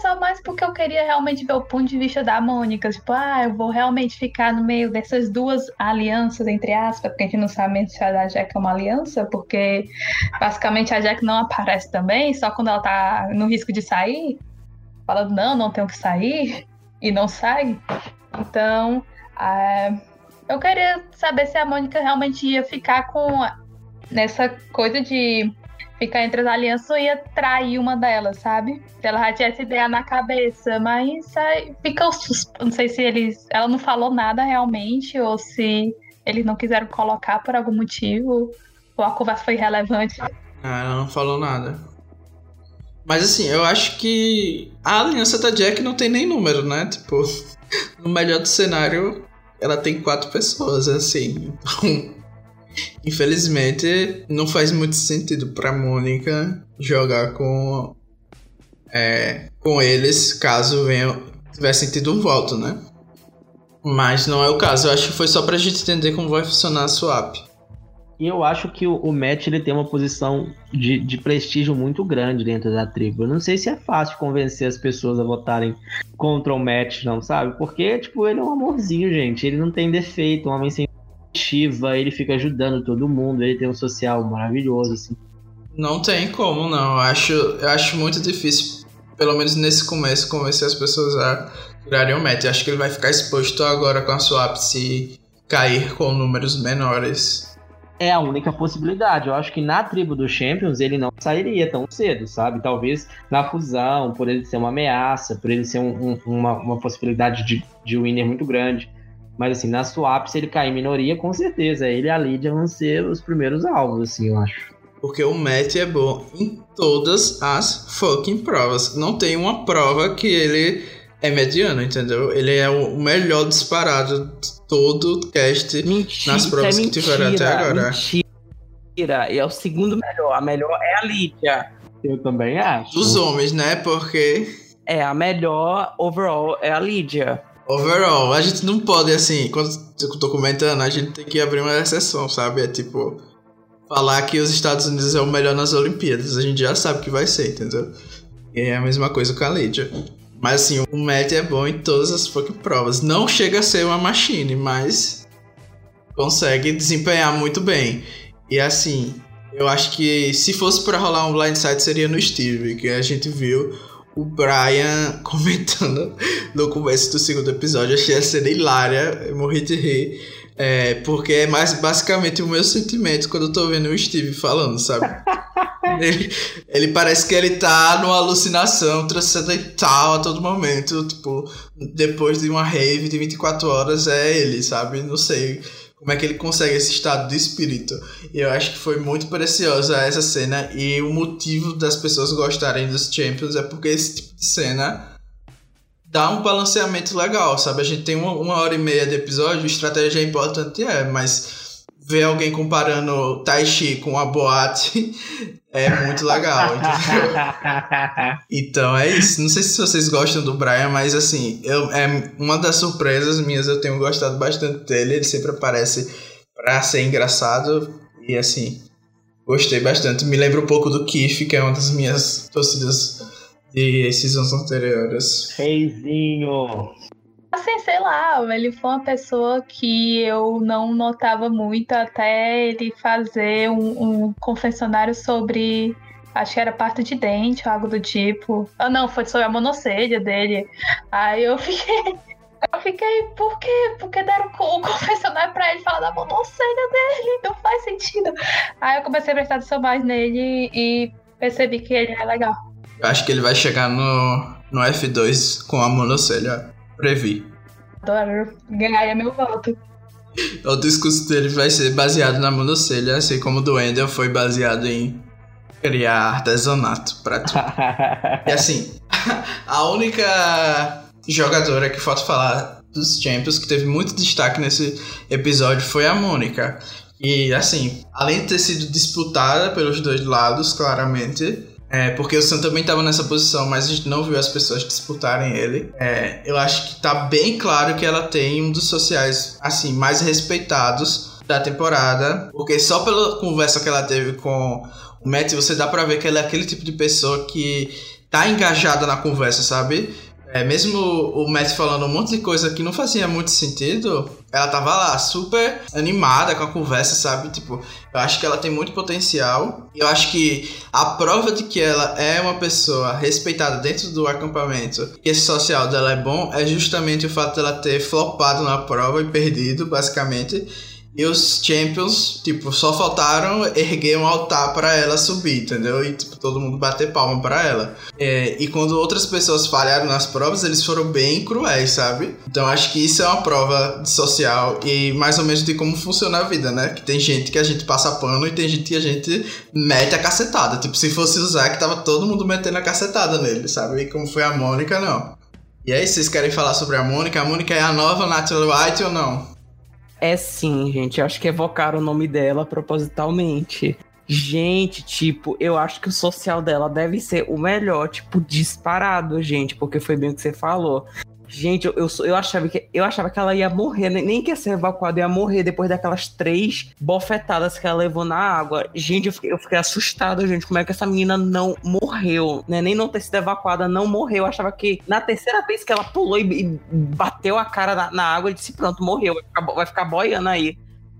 Só mais porque eu queria realmente ver o ponto de vista da Mônica. Tipo, ah, eu vou realmente ficar no meio dessas duas alianças, entre aspas, porque a gente não sabe se a Jack é uma aliança, porque basicamente a Jack não aparece também, só quando ela tá no risco de sair, falando, não, não tenho que sair, e não sai. Então, é, eu queria saber se a Mônica realmente ia ficar com nessa coisa de ficar entre as alianças ou ia trair uma delas, sabe? Se ela já tinha essa ideia na cabeça, mas aí fica os. Não sei se eles. Ela não falou nada realmente, ou se eles não quiseram colocar por algum motivo, ou a conversa foi irrelevante. Ah, ela não falou nada. Mas assim, eu acho que a aliança da Jack não tem nem número, né? Tipo, (laughs) no melhor do cenário, ela tem quatro pessoas, assim. Infelizmente, não faz muito sentido pra Mônica jogar com, é, com eles caso venha, tivesse tido um voto, né? Mas não é o caso. Eu acho que foi só pra gente entender como vai funcionar a swap. E eu acho que o, o Matt ele tem uma posição de, de prestígio muito grande dentro da tribo. Eu não sei se é fácil convencer as pessoas a votarem contra o Matt, não, sabe? Porque, tipo, ele é um amorzinho, gente. Ele não tem defeito, um homem sem ativa, ele fica ajudando todo mundo, ele tem um social maravilhoso, assim. Não tem como, não. Eu acho, eu acho muito difícil, pelo menos nesse começo, convencer as pessoas a tirarem o meta. Eu acho que ele vai ficar exposto agora com a swap se cair com números menores. é a única possibilidade. Eu acho que na tribo dos Champions ele não sairia tão cedo, sabe? Talvez na fusão, por ele ser uma ameaça, por ele ser um, um, uma, uma possibilidade de, de winner muito grande. Mas assim, na swap, se ele cair em minoria, com certeza, ele e a Lídia vão ser os primeiros alvos, assim, eu acho. Porque o Matt é bom em todas as fucking provas. Não tem uma prova que ele é mediano, entendeu? Ele é o melhor disparado de todo o cast Mentira, nas provas é que tiveram até agora. Mentira, e é o segundo melhor. A melhor é a Lídia. Eu também acho. Dos homens, né? Porque É, a melhor overall é a Lídia. Overall, a gente não pode, assim, quando eu tô comentando, a gente tem que abrir uma exceção, sabe? É tipo, falar que os Estados Unidos é o melhor nas Olimpíadas. A gente já sabe que vai ser, entendeu? E é a mesma coisa com a Lídia. Mas assim, o Matt é bom em todas as fucking provas. Não chega a ser uma machine, mas consegue desempenhar muito bem. E assim, eu acho que se fosse pra rolar um blindside seria no Steve, que a gente viu o Brian (laughs) comentando no começo do segundo episódio. Achei a cena hilária, eu morri de rir. É, porque é mais basicamente o meu sentimento quando eu tô vendo o Steve falando, sabe? (laughs) ele, ele parece que ele tá numa alucinação transcendental a todo momento. Tipo, depois de uma rave de 24 horas é ele, sabe? Não sei como é que ele consegue esse estado de espírito. E eu acho que foi muito preciosa essa cena. E o motivo das pessoas gostarem dos Champions é porque esse tipo de cena dá um balanceamento legal, sabe? A gente tem uma, uma hora e meia de episódio, estratégia é importante, é, mas ver alguém comparando Tai Chi com a boate (laughs) é muito legal? (laughs) Então é isso. Não sei se vocês gostam do Brian, mas assim, eu, é uma das surpresas minhas, eu tenho gostado bastante dele. Ele sempre aparece pra ser engraçado e assim, gostei bastante. Me lembra um pouco do Kiff, que é uma das minhas torcidas de seasons anteriores. Reizinho! Assim, sei lá, ele foi uma pessoa que eu não notava muito até ele fazer um, um confessionário sobre. Acho que era parte de dente, algo do tipo. Ah, não, foi sobre a monocelha dele. Aí eu (laughs) fiquei. Eu fiquei, por quê? Porque deram o confessionário pra ele falar da monocelha dele. Não faz sentido. Aí eu comecei a prestar atenção mais nele e percebi que ele é legal. Eu acho que ele vai chegar no, no F2 com a monocelha. Previ. Adoro. Ganharia meu voto. O discurso dele vai ser baseado na monocelha, assim como o do Wendell foi baseado em criar artesanato pra tu. E assim, (laughs) a única jogadora que falta falar dos Champions que teve muito destaque nesse episódio foi a Mônica. E assim, além de ter sido disputada pelos dois lados, claramente, é, porque o Sam também estava nessa posição, mas a gente não viu as pessoas disputarem ele. É, eu acho que tá bem claro que ela tem um dos sociais, assim, mais respeitados da temporada. Porque só pela conversa que ela teve com o Matt, você dá pra ver que ela é aquele tipo de pessoa que tá engajada na conversa, sabe? É, mesmo o Matt falando um monte de coisa que não fazia muito sentido, ela tava lá super animada com a conversa, sabe? Tipo, eu acho que ela tem muito potencial. Eu acho que a prova de que ela é uma pessoa respeitada dentro do acampamento e esse social dela é bom é justamente o fato dela ter flopado na prova e perdido, basicamente. E os Champions, tipo, só faltaram erguer um altar para ela subir, entendeu? E, tipo, todo mundo bater palma para ela. É, e quando outras pessoas falharam nas provas, eles foram bem cruéis, sabe? Então acho que isso é uma prova social e mais ou menos de como funciona a vida, né? Que tem gente que a gente passa pano e tem gente que a gente mete a cacetada. Tipo, se fosse o Zack, tava todo mundo metendo a cacetada nele, sabe? E como foi a Mônica, não. E aí, vocês querem falar sobre a Mônica? A Mônica é a nova Natalie White ou não? É sim, gente. Acho que evocaram o nome dela propositalmente. Gente, tipo, eu acho que o social dela deve ser o melhor, tipo, disparado, gente, porque foi bem o que você falou. Gente, eu, eu, eu, achava, que, eu achava que ela ia morrer, nem, nem que ia ser evacuada, ia morrer depois daquelas três bofetadas que ela levou na água. Gente, eu fiquei, eu fiquei assustada, gente, como é que essa menina não morreu, né? Nem não ter sido evacuada, não morreu. Eu achava que na terceira vez que ela pulou e, e bateu a cara na, na água, eu disse, pronto, morreu, vai ficar, vai ficar boiando aí.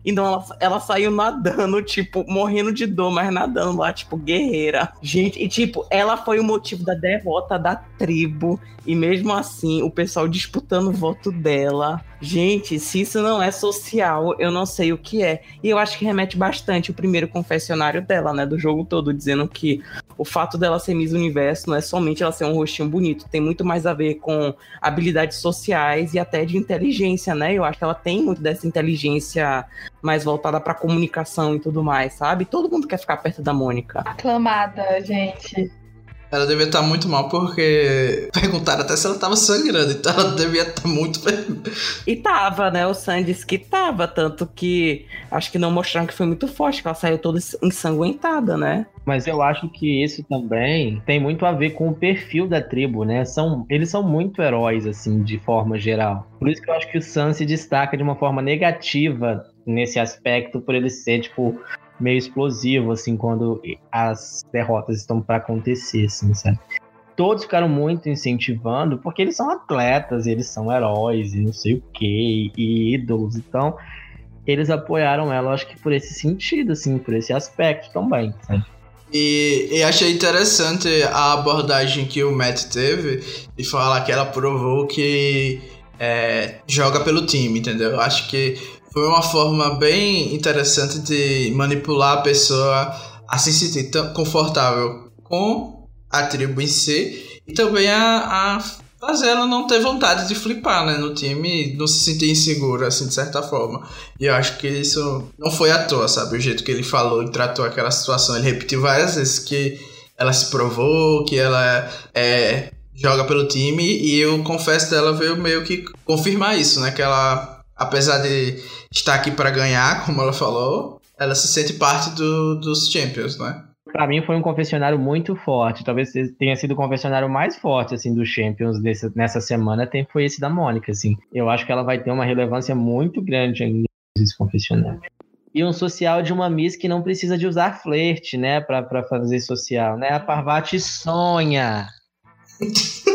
Então ela, ela saiu nadando, tipo, morrendo de dor, mas nadando lá, tipo, guerreira. Gente, e tipo, ela foi o motivo da derrota da tribo. E mesmo assim, o pessoal disputando o voto dela. Gente, se isso não é social, eu não sei o que é. E eu acho que remete bastante o primeiro confessionário dela, né? Do jogo todo, dizendo que o fato dela ser Miss Universo não é somente ela ser um rostinho bonito, tem muito mais a ver com habilidades sociais e até de inteligência, né? Eu acho que ela tem muito dessa inteligência mais voltada para comunicação e tudo mais, sabe? Todo mundo quer ficar perto da Mônica. Aclamada, gente. Ela devia estar muito mal porque (laughs) perguntaram até se ela estava sangrando, então ela devia estar muito. e tava, né? O Sam disse que tava, tanto que acho que não mostraram que foi muito forte, que ela saiu toda ensanguentada, né? Mas eu acho que isso também tem muito a ver com o perfil da tribo, né? São, eles são muito heróis, assim, de forma geral. Por isso que eu acho que o Sam se destaca de uma forma negativa nesse aspecto, por ele ser, tipo, meio explosivo, assim, quando as derrotas estão para acontecer, assim, sabe? Todos ficaram muito incentivando, porque eles são atletas, eles são heróis e não sei o que, e ídolos, então eles apoiaram ela, acho que por esse sentido, assim, por esse aspecto também, sabe? E, e, achei interessante a abordagem que o Matt teve de falar que ela provou que é, joga pelo time, entendeu? Acho que foi uma forma bem interessante de manipular a pessoa a se sentir tão confortável com a tribo em si e também a, a fazer ela não ter vontade de flipar né, no time não se sentir insegura, assim, de certa forma. E eu acho que isso não foi à toa, sabe? O jeito que ele falou e tratou aquela situação. Ele repetiu várias vezes que ela se provou, que ela é, joga pelo time, e eu confesso dela veio meio que confirmar isso, né? Que ela, apesar de estar aqui para ganhar, (laughs) como ela falou, ela se sente parte do, dos Champions, né? Para mim foi um confessionário muito forte. Talvez tenha sido o confessionário mais forte assim dos Champions desse, nessa semana. Tem foi esse da Mônica, assim. Eu acho que ela vai ter uma relevância muito grande ainda nesse confessionário. E um social de uma Miss que não precisa de usar flerte, né, para fazer social, né? A Parvati sonha. (laughs)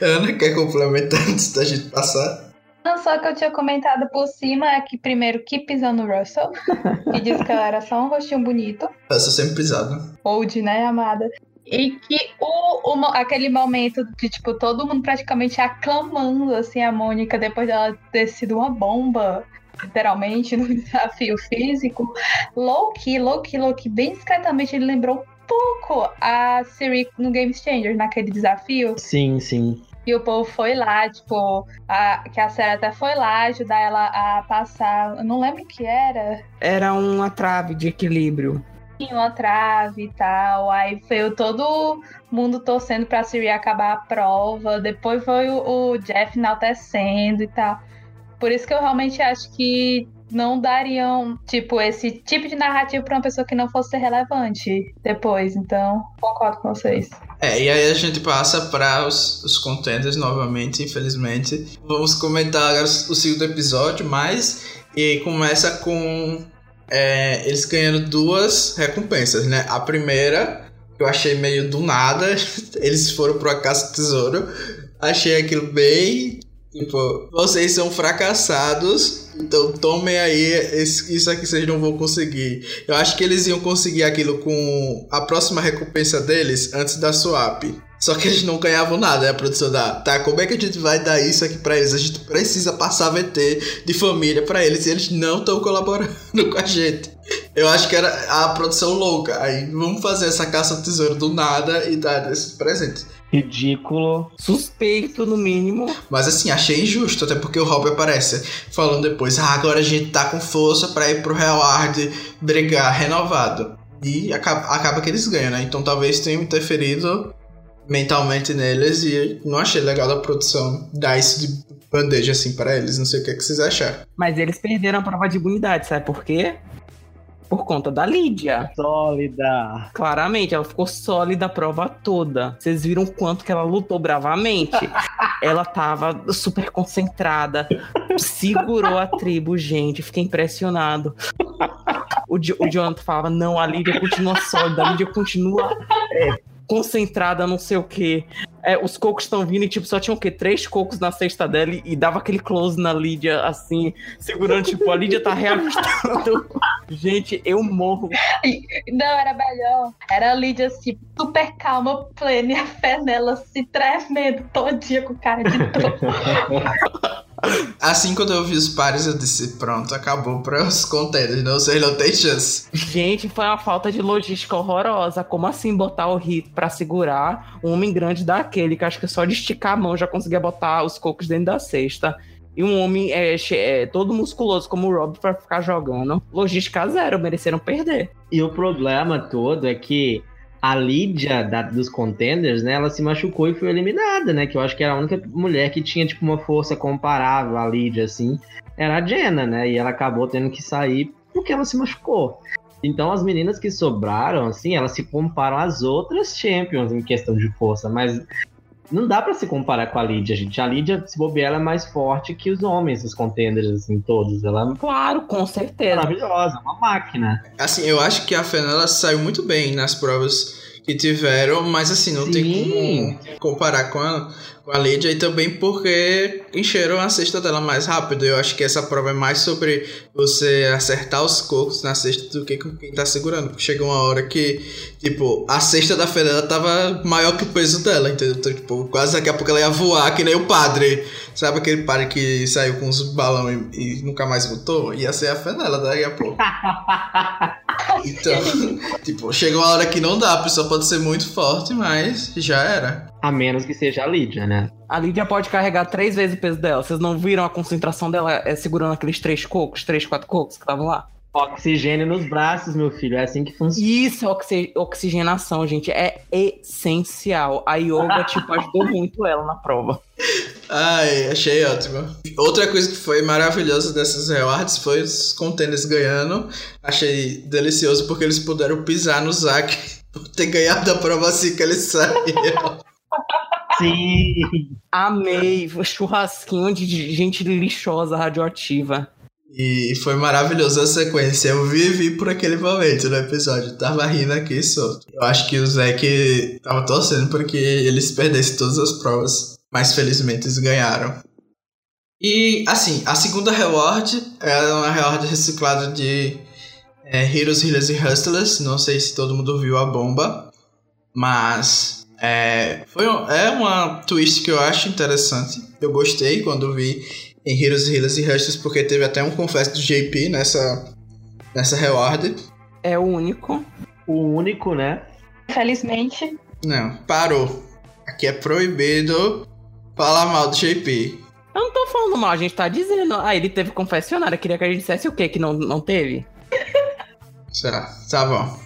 Ana quer complementar antes da gente passar? Não, só que eu tinha comentado por cima é que primeiro que pisando no Russell, (laughs) que disse que ela era só um rostinho bonito. Essa sempre pisado. Old, né, amada? E que o, o, aquele momento de, tipo, todo mundo praticamente aclamando, assim, a Mônica depois dela ter sido uma bomba, literalmente, (laughs) no desafio físico. Low-key, low-key, low-key, bem discretamente, ele lembrou um pouco a Siri no Game Changer, naquele desafio. Sim, sim. E o povo foi lá, tipo, a, que a Sarah até foi lá ajudar ela a passar. Eu não lembro o que era. Era uma trave de equilíbrio. Uma trave e tal. Aí veio todo mundo torcendo pra Siri acabar a prova. Depois foi o, o Jeff enaltecendo e tal. Por isso que eu realmente acho que não dariam, tipo, esse tipo de narrativa para uma pessoa que não fosse relevante depois. Então, concordo com vocês. É, e aí a gente passa para os, os contenders novamente, infelizmente. Vamos comentar o segundo episódio, mas. E começa com é, eles ganhando duas recompensas, né? A primeira, eu achei meio do nada, (laughs) eles foram pro Acaso Tesouro. Achei aquilo bem. Tipo, vocês são fracassados então tomem aí, isso aqui vocês não vão conseguir. Eu acho que eles iam conseguir aquilo com a próxima recompensa deles antes da swap. Só que eles não ganhavam nada, né? A produção da. Tá, como é que a gente vai dar isso aqui pra eles? A gente precisa passar VT de família pra eles e eles não estão colaborando (laughs) com a gente. Eu acho que era a produção louca. Aí vamos fazer essa caça ao tesouro do nada e dar esses presentes. Ridículo. Suspeito, no mínimo. Mas assim, achei injusto, até porque o Rob aparece falando depois: ah, agora a gente tá com força pra ir pro Real Hard brigar renovado. E acaba, acaba que eles ganham, né? Então talvez tenham interferido mentalmente neles e não achei legal da produção dar isso de bandeja assim para eles. Não sei o que, é que vocês acharam. Mas eles perderam a prova de imunidade, sabe por quê? Por conta da Lídia. Sólida. Claramente, ela ficou sólida a prova toda. Vocês viram quanto que ela lutou bravamente? (laughs) ela tava super concentrada, segurou a tribo, gente. Fiquei impressionado. O, o Jonathan falava: não, a Lídia continua sólida, a Lídia continua é, concentrada, não sei o quê. É, os cocos estão vindo e, tipo, só tinham o quê? Três cocos na cesta dela e, e dava aquele close na Lídia, assim, segurando, tipo, a Lídia tá reajustando. (laughs) Gente, eu morro. Não, era melhor. Era a Lídia, assim, super calma, plena, e a fé nela se tremendo todinha com cara de dor. (laughs) Assim, quando eu vi os pares, eu disse: pronto, acabou para os contenders, não sei, não tem chance. Gente, foi uma falta de logística horrorosa. Como assim botar o Hit para segurar um homem grande daquele, que acho que só de esticar a mão já conseguia botar os cocos dentro da cesta? E um homem é, é, todo musculoso como o Rob para ficar jogando. Logística zero, mereceram perder. E o problema todo é que a Lídia da, dos contenders, né, ela se machucou e foi eliminada, né? Que eu acho que era a única mulher que tinha, tipo, uma força comparável à Lídia, assim. Era a Jenna, né? E ela acabou tendo que sair porque ela se machucou. Então as meninas que sobraram, assim, elas se comparam às outras champions em questão de força, mas não dá para se comparar com a Lídia, gente. A Lídia, se bobear, ela é mais forte que os homens, os contenders, assim, todos. Ela é claro, com certeza. Maravilhosa, uma máquina. Assim, eu acho que a Fenella saiu muito bem nas provas que tiveram, mas assim, não Sim. tem como comparar com a, com a Lídia e também porque encheram a cesta dela mais rápido. Eu acho que essa prova é mais sobre você acertar os cocos na cesta do que com quem tá segurando. Porque chega uma hora que, tipo, a cesta da Fedela tava maior que o peso dela, entendeu? Então, tipo, quase daqui a pouco ela ia voar, que nem o padre. Sabe aquele padre que saiu com os balões e, e nunca mais voltou? Ia ser a Fenela daqui a pouco. (laughs) Então, tipo, chega uma hora que não dá, a pessoa pode ser muito forte, mas já era. A menos que seja a Lídia, né? A Lídia pode carregar três vezes o peso dela. Vocês não viram a concentração dela é, segurando aqueles três cocos, três, quatro cocos que estavam lá? Oxigênio nos braços, meu filho. É assim que funciona. Isso, oxi oxigenação, gente. É essencial. A yoga, (laughs) tipo, ajudou muito ela na prova. Ai, achei ótimo. Outra coisa que foi maravilhosa dessas rewards foi os contêineres ganhando. Achei delicioso porque eles puderam pisar no Zack (laughs) por ter ganhado a prova assim que eles saíram. Sim. Amei. Churrasquinho de gente lixosa, radioativa. E foi maravilhosa a sequência. Eu vivi por aquele momento no episódio. Tava rindo aqui solto. Eu acho que o Zack tava torcendo porque eles perdessem todas as provas. Mas felizmente eles ganharam. E assim, a segunda reward é uma reward reciclada de é, Heroes, Healers e Hustlers. Não sei se todo mundo viu a bomba. Mas é, foi, é uma twist que eu acho interessante. Eu gostei quando vi em Heroes, Healers e Rushes, porque teve até um confesso do JP nessa, nessa reward. É o único. O único, né? Felizmente. Não, parou. Aqui é proibido falar mal do JP. Eu não tô falando mal, a gente tá dizendo. Ah, ele teve confessionário. Eu queria que a gente dissesse o quê? Que não, não teve? Tá, tá bom.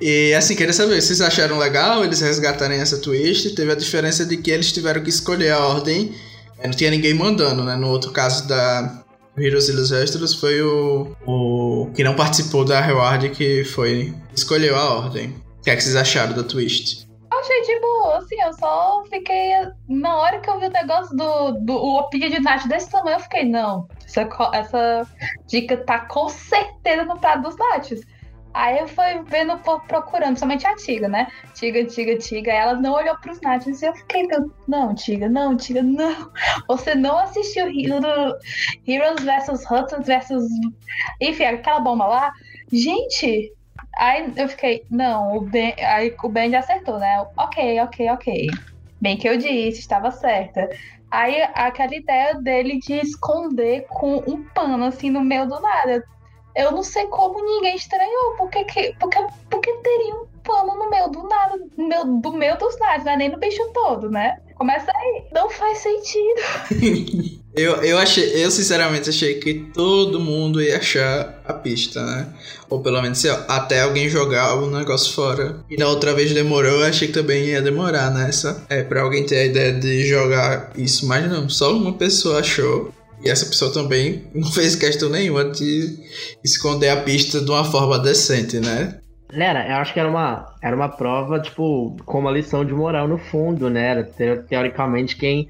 E assim, queria saber, vocês acharam legal eles resgatarem essa twist? Teve a diferença de que eles tiveram que escolher a ordem, é, não tinha ninguém mandando, né? No outro caso da Heroes Astros foi o, o que não participou da reward que foi escolheu a ordem. O que é que vocês acharam da twist? achei de boa, assim, eu só fiquei. Na hora que eu vi o negócio do, do o opinião de Nath desse tamanho, eu fiquei, não, essa, essa dica tá com certeza no prato dos Naths. Aí eu fui vendo, procurando, somente a Tiga, né? Tiga, Tiga, Tiga. Ela não olhou pros Nats e eu fiquei, não, Tiga, não, Tiga, não. Você não assistiu Heroes vs Hunters vs. Enfim, aquela bomba lá. Gente, aí eu fiquei, não, o Ben, aí o Ben já acertou, né? Ok, ok, ok. Bem que eu disse, estava certa. Aí aquela ideia dele de esconder com um pano assim no meio do nada eu não sei como ninguém estranhou. Porque, que, porque, porque teria um pano no meio do nada, meio, do meio dos nada, não é nem no bicho todo, né? Começa aí. Não faz sentido. (laughs) eu, eu achei, eu sinceramente achei que todo mundo ia achar a pista, né? Ou pelo menos até alguém jogar o negócio fora. E na outra vez demorou, eu achei que também ia demorar nessa. É, pra alguém ter a ideia de jogar isso, mas não, só uma pessoa achou. E essa pessoa também (laughs) não fez questão nenhuma de esconder a pista de uma forma decente, né? Era, eu acho que era uma, era uma prova, tipo, com uma lição de moral no fundo, né? Era, teoricamente, quem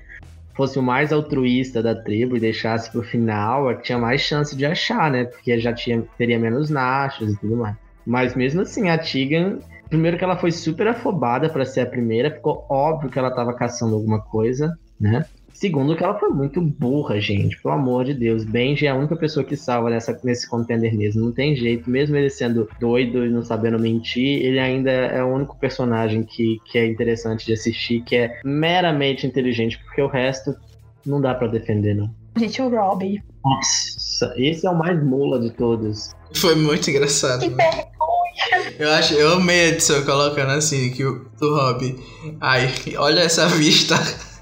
fosse o mais altruísta da tribo e deixasse pro final, é tinha mais chance de achar, né? Porque já tinha, teria menos nachos e tudo mais. Mas mesmo assim, a Tigan Primeiro que ela foi super afobada para ser a primeira, ficou óbvio que ela tava caçando alguma coisa, né? Segundo que ela foi muito burra, gente. Pelo amor de Deus. Benji é a única pessoa que salva nessa, nesse contender mesmo. Não tem jeito. Mesmo ele sendo doido e não sabendo mentir, ele ainda é o único personagem que, que é interessante de assistir, que é meramente inteligente, porque o resto não dá para defender, não. Gente, o Robbie. Nossa, esse é o mais mula de todos. Foi muito engraçado. Que né? vergonha. Eu acho, eu amei a edição colocando assim, que o do Rob. Ai, olha essa vista.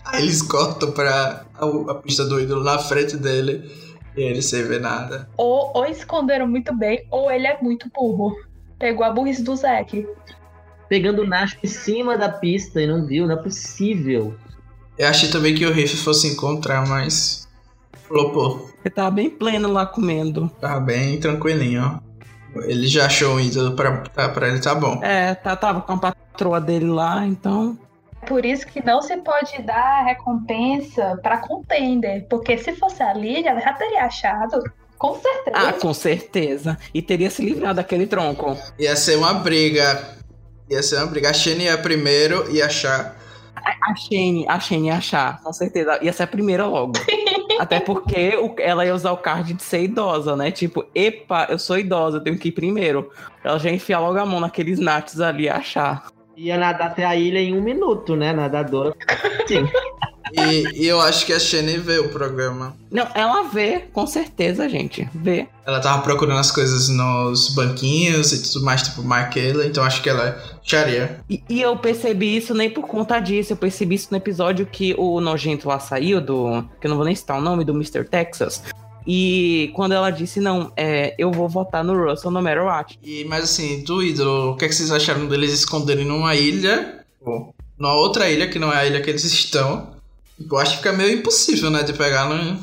Aí eles cortam pra a, a pista do ídolo na frente dele e ele sem ver nada. Ou, ou esconderam muito bem, ou ele é muito burro. Pegou a burrice do Zack. Pegando o Nash em cima da pista e não viu, não é possível. Eu achei também que o Riff fosse encontrar, mas. Flopou. Ele tava bem pleno lá comendo. Tava bem tranquilinho, ó. Ele já achou um ídolo pra, pra, pra ele, tá bom. É, tá, tava com a patroa dele lá, então. Por isso que não se pode dar recompensa pra contender. Porque se fosse a Lilia, ela já teria achado. Com certeza. Ah, com certeza. E teria se livrado daquele tronco. Ia ser uma briga. Ia ser uma briga. A Shane ia primeiro e achar. A Shane, a Shane ia achar, com certeza. Ia ser a primeira logo. (laughs) Até porque o- ela ia usar o card de ser idosa, né? Tipo, epa, eu sou idosa, eu tenho que ir primeiro. Ela já enfia logo a mão naqueles nates ali e achar. Ia nadar até a ilha em um minuto, né? Nadadora. Sim. E, e eu acho que a Shane vê o programa. Não, ela vê, com certeza, gente. Vê. Ela tava procurando as coisas nos banquinhos e tudo mais, tipo Michaela, então acho que ela acharia. E, e eu percebi isso nem por conta disso. Eu percebi isso no episódio que o nojento lá saiu, do. Que eu não vou nem citar o nome, do Mr. Texas. E quando ela disse, não, é, eu vou votar no Russell no matter what. E, mas assim, do ídolo, o que, é que vocês acharam deles esconderem numa ilha? Ou numa outra ilha, que não é a ilha que eles estão? Eu acho que fica meio impossível, né? De pegar no.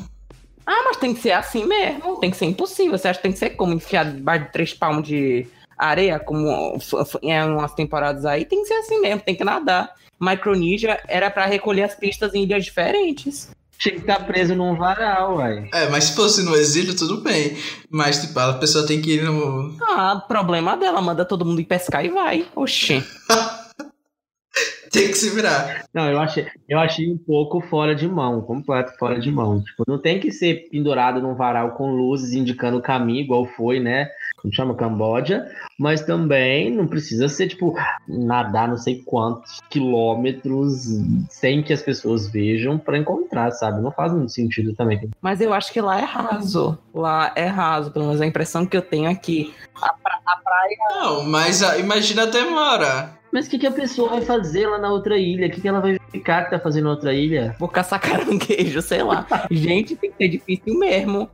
Ah, mas tem que ser assim mesmo. Tem que ser impossível. Você acha que tem que ser como enfiar debaixo de três palmos de areia, como em umas temporadas aí? Tem que ser assim mesmo, tem que nadar. Micronesia era pra recolher as pistas em ilhas diferentes. Tinha que estar preso num varal, uai. É, mas se fosse no exílio, tudo bem. Mas, tipo, a pessoa tem que ir no. Ah, problema dela, manda todo mundo ir pescar e vai. Oxê. (laughs) Tem que se virar. Não, eu achei, eu achei um pouco fora de mão, completo fora de mão. Tipo, não tem que ser pendurado num varal com luzes indicando o caminho, igual foi, né? Como chama Camboja, mas também não precisa ser, tipo, nadar não sei quantos quilômetros sem que as pessoas vejam pra encontrar, sabe? Não faz muito sentido também. Mas eu acho que lá é raso. Lá é raso, pelo menos a impressão que eu tenho aqui. A, pra- a praia. Não, mas a- imagina a demora. Mas o que, que a pessoa vai fazer lá na outra ilha? O que, que ela vai ficar que tá fazendo na outra ilha? Vou caçar (laughs) caranguejo, sei lá. Gente, tem que ser difícil mesmo.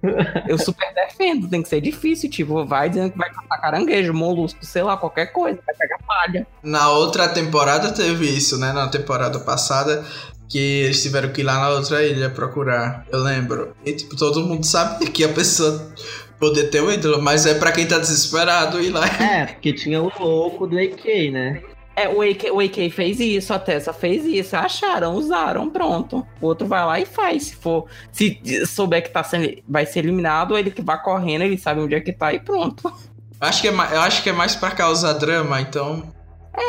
Eu super defendo, tem que ser difícil. Tipo, vai dizendo que vai caçar caranguejo, molusco, sei lá, qualquer coisa. Vai pegar palha. Na outra temporada teve isso, né? Na temporada passada. Que eles tiveram que ir lá na outra ilha procurar. Eu lembro. E, tipo, todo mundo sabe (laughs) que a pessoa poder ter um ídolo, mas é pra quem tá desesperado ir lá. É, porque tinha o louco do AK, né? É, o AK, o AK fez isso, a Tessa fez isso. Acharam, usaram, pronto. O outro vai lá e faz. Se for, se souber que tá sendo, vai ser eliminado, ele que vai correndo, ele sabe onde é que tá e pronto. Eu acho que é, eu acho que é mais pra causar drama, então.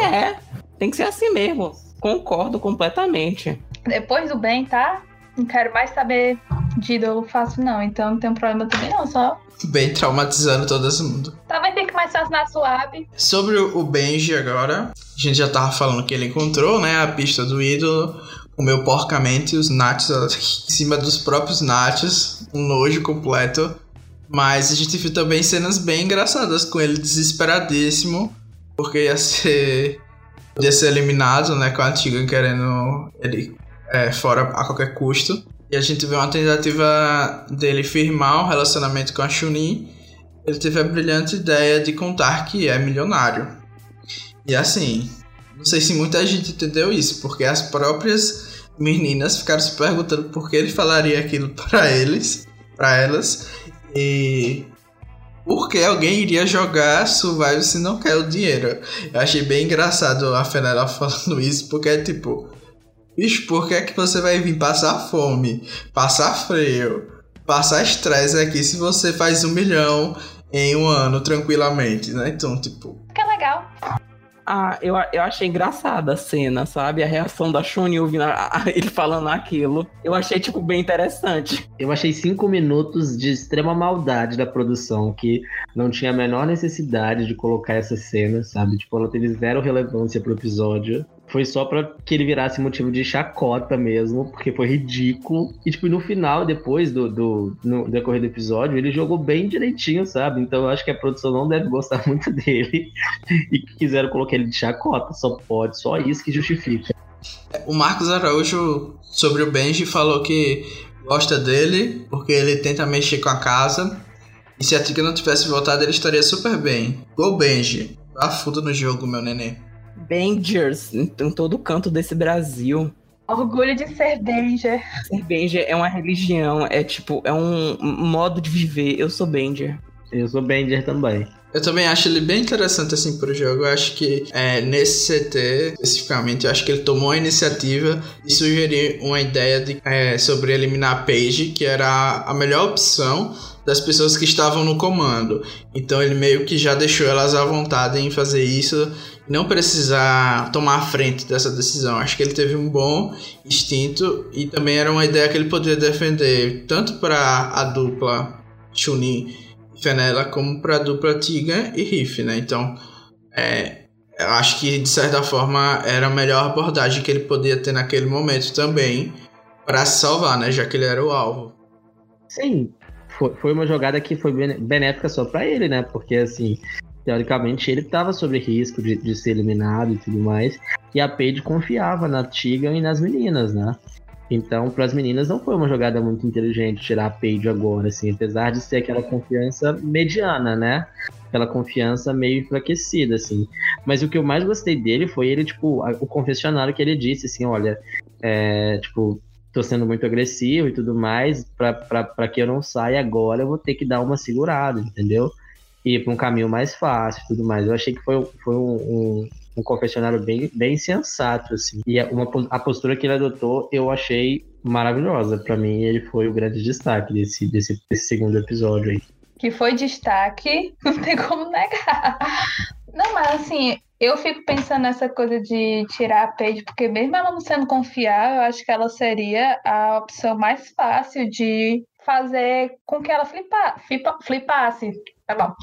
É, tem que ser assim mesmo. Concordo completamente. Depois do bem, tá? Não quero mais saber de ídolo fácil, não. Então não tem um problema também, não. Só. Bem traumatizando todo mundo. Talvez tenha que mais fácil na suave. Sobre o o Benji agora, a gente já tava falando que ele encontrou, né, a pista do ídolo, comeu porcamente os nates (laughs) em cima dos próprios nates, um nojo completo. Mas a gente viu também cenas bem engraçadas com ele desesperadíssimo, porque ia ser ia ser eliminado, né, com a Tigan querendo ele é, fora a qualquer custo. E a gente vê uma tentativa dele firmar um relacionamento com a Chunin ele teve a brilhante ideia de contar que é milionário. E assim, não sei se muita gente entendeu isso, porque as próprias meninas ficaram se perguntando por que ele falaria aquilo (laughs) para eles, para elas, e por que alguém iria jogar Survival se não quer o dinheiro. Eu achei bem engraçado a Fenella (laughs) falando isso, porque é tipo, bicho, por que é que você vai vir passar fome, passar frio, passar estresse aqui se você faz um milhão em um ano tranquilamente, né? Então, tipo, Que é legal. Ah, eu, eu achei engraçada a cena, sabe? A reação da Shuni ouvindo a- a- (laughs) ele falando aquilo. Eu achei, tipo, bem interessante. Eu achei cinco minutos de extrema maldade da produção, que não tinha a menor necessidade de colocar essa cena, sabe? Tipo, ela teve zero relevância pro episódio. Foi só pra que ele virasse motivo de chacota mesmo, porque foi ridículo. E, tipo, no final, depois do, do no decorrer do episódio, ele jogou bem direitinho, sabe? Então eu acho que a produção não deve gostar (laughs) muito dele. E quiseram colocar ele de chacota. Só pode, só isso que justifica. O Marcos Araújo, sobre o Benji, falou que gosta dele porque ele tenta mexer com a casa. E se a Tika não tivesse voltado, ele estaria super bem. Gol Benji. Fundo no jogo, meu neném. Bangers em, em todo canto desse Brasil. Orgulho de ser Danger. Ser Banger é uma religião, é tipo, é um modo de viver. Eu sou Banger. Eu sou Bender também. Eu também acho ele bem interessante assim pro jogo. Eu acho que é, nesse CT especificamente, eu acho que ele tomou a iniciativa de sugerir uma ideia de, é, sobre eliminar a Paige, que era a melhor opção das pessoas que estavam no comando. Então ele meio que já deixou elas à vontade em fazer isso, não precisar tomar a frente dessa decisão. Acho que ele teve um bom instinto e também era uma ideia que ele poderia defender tanto para a dupla Chunin Fenella como para a dupla Tiga e Riff, né? Então, é, acho que de certa forma era a melhor abordagem que ele podia ter naquele momento também para salvar, né? Já que ele era o alvo. Sim, foi, foi uma jogada que foi benéfica só pra ele, né? Porque, assim, teoricamente ele tava sob risco de, de ser eliminado e tudo mais. E a Paige confiava na Tegan e nas meninas, né? Então, para as meninas não foi uma jogada muito inteligente tirar a Paige agora, assim, apesar de ser aquela confiança mediana, né? Aquela confiança meio enfraquecida, assim. Mas o que eu mais gostei dele foi ele, tipo, o confessionário que ele disse, assim, olha, é, tipo, tô sendo muito agressivo e tudo mais, pra que eu não saia agora, eu vou ter que dar uma segurada, entendeu? E ir pra um caminho mais fácil e tudo mais. Eu achei que foi, foi um, um, um confessionário bem, bem sensato, assim. E a- uma, a postura que ele adotou, eu achei maravilhosa. Pra mim, ele foi o grande destaque desse, desse, desse segundo episódio aí. que foi destaque, (laughs) não tem como negar. Não, mas assim, eu fico pensando nessa coisa de tirar a Paige, porque mesmo ela não sendo confiável, eu acho que ela seria a opção mais fácil de fazer com que ela flipa, flipa, flipasse. Tá bom.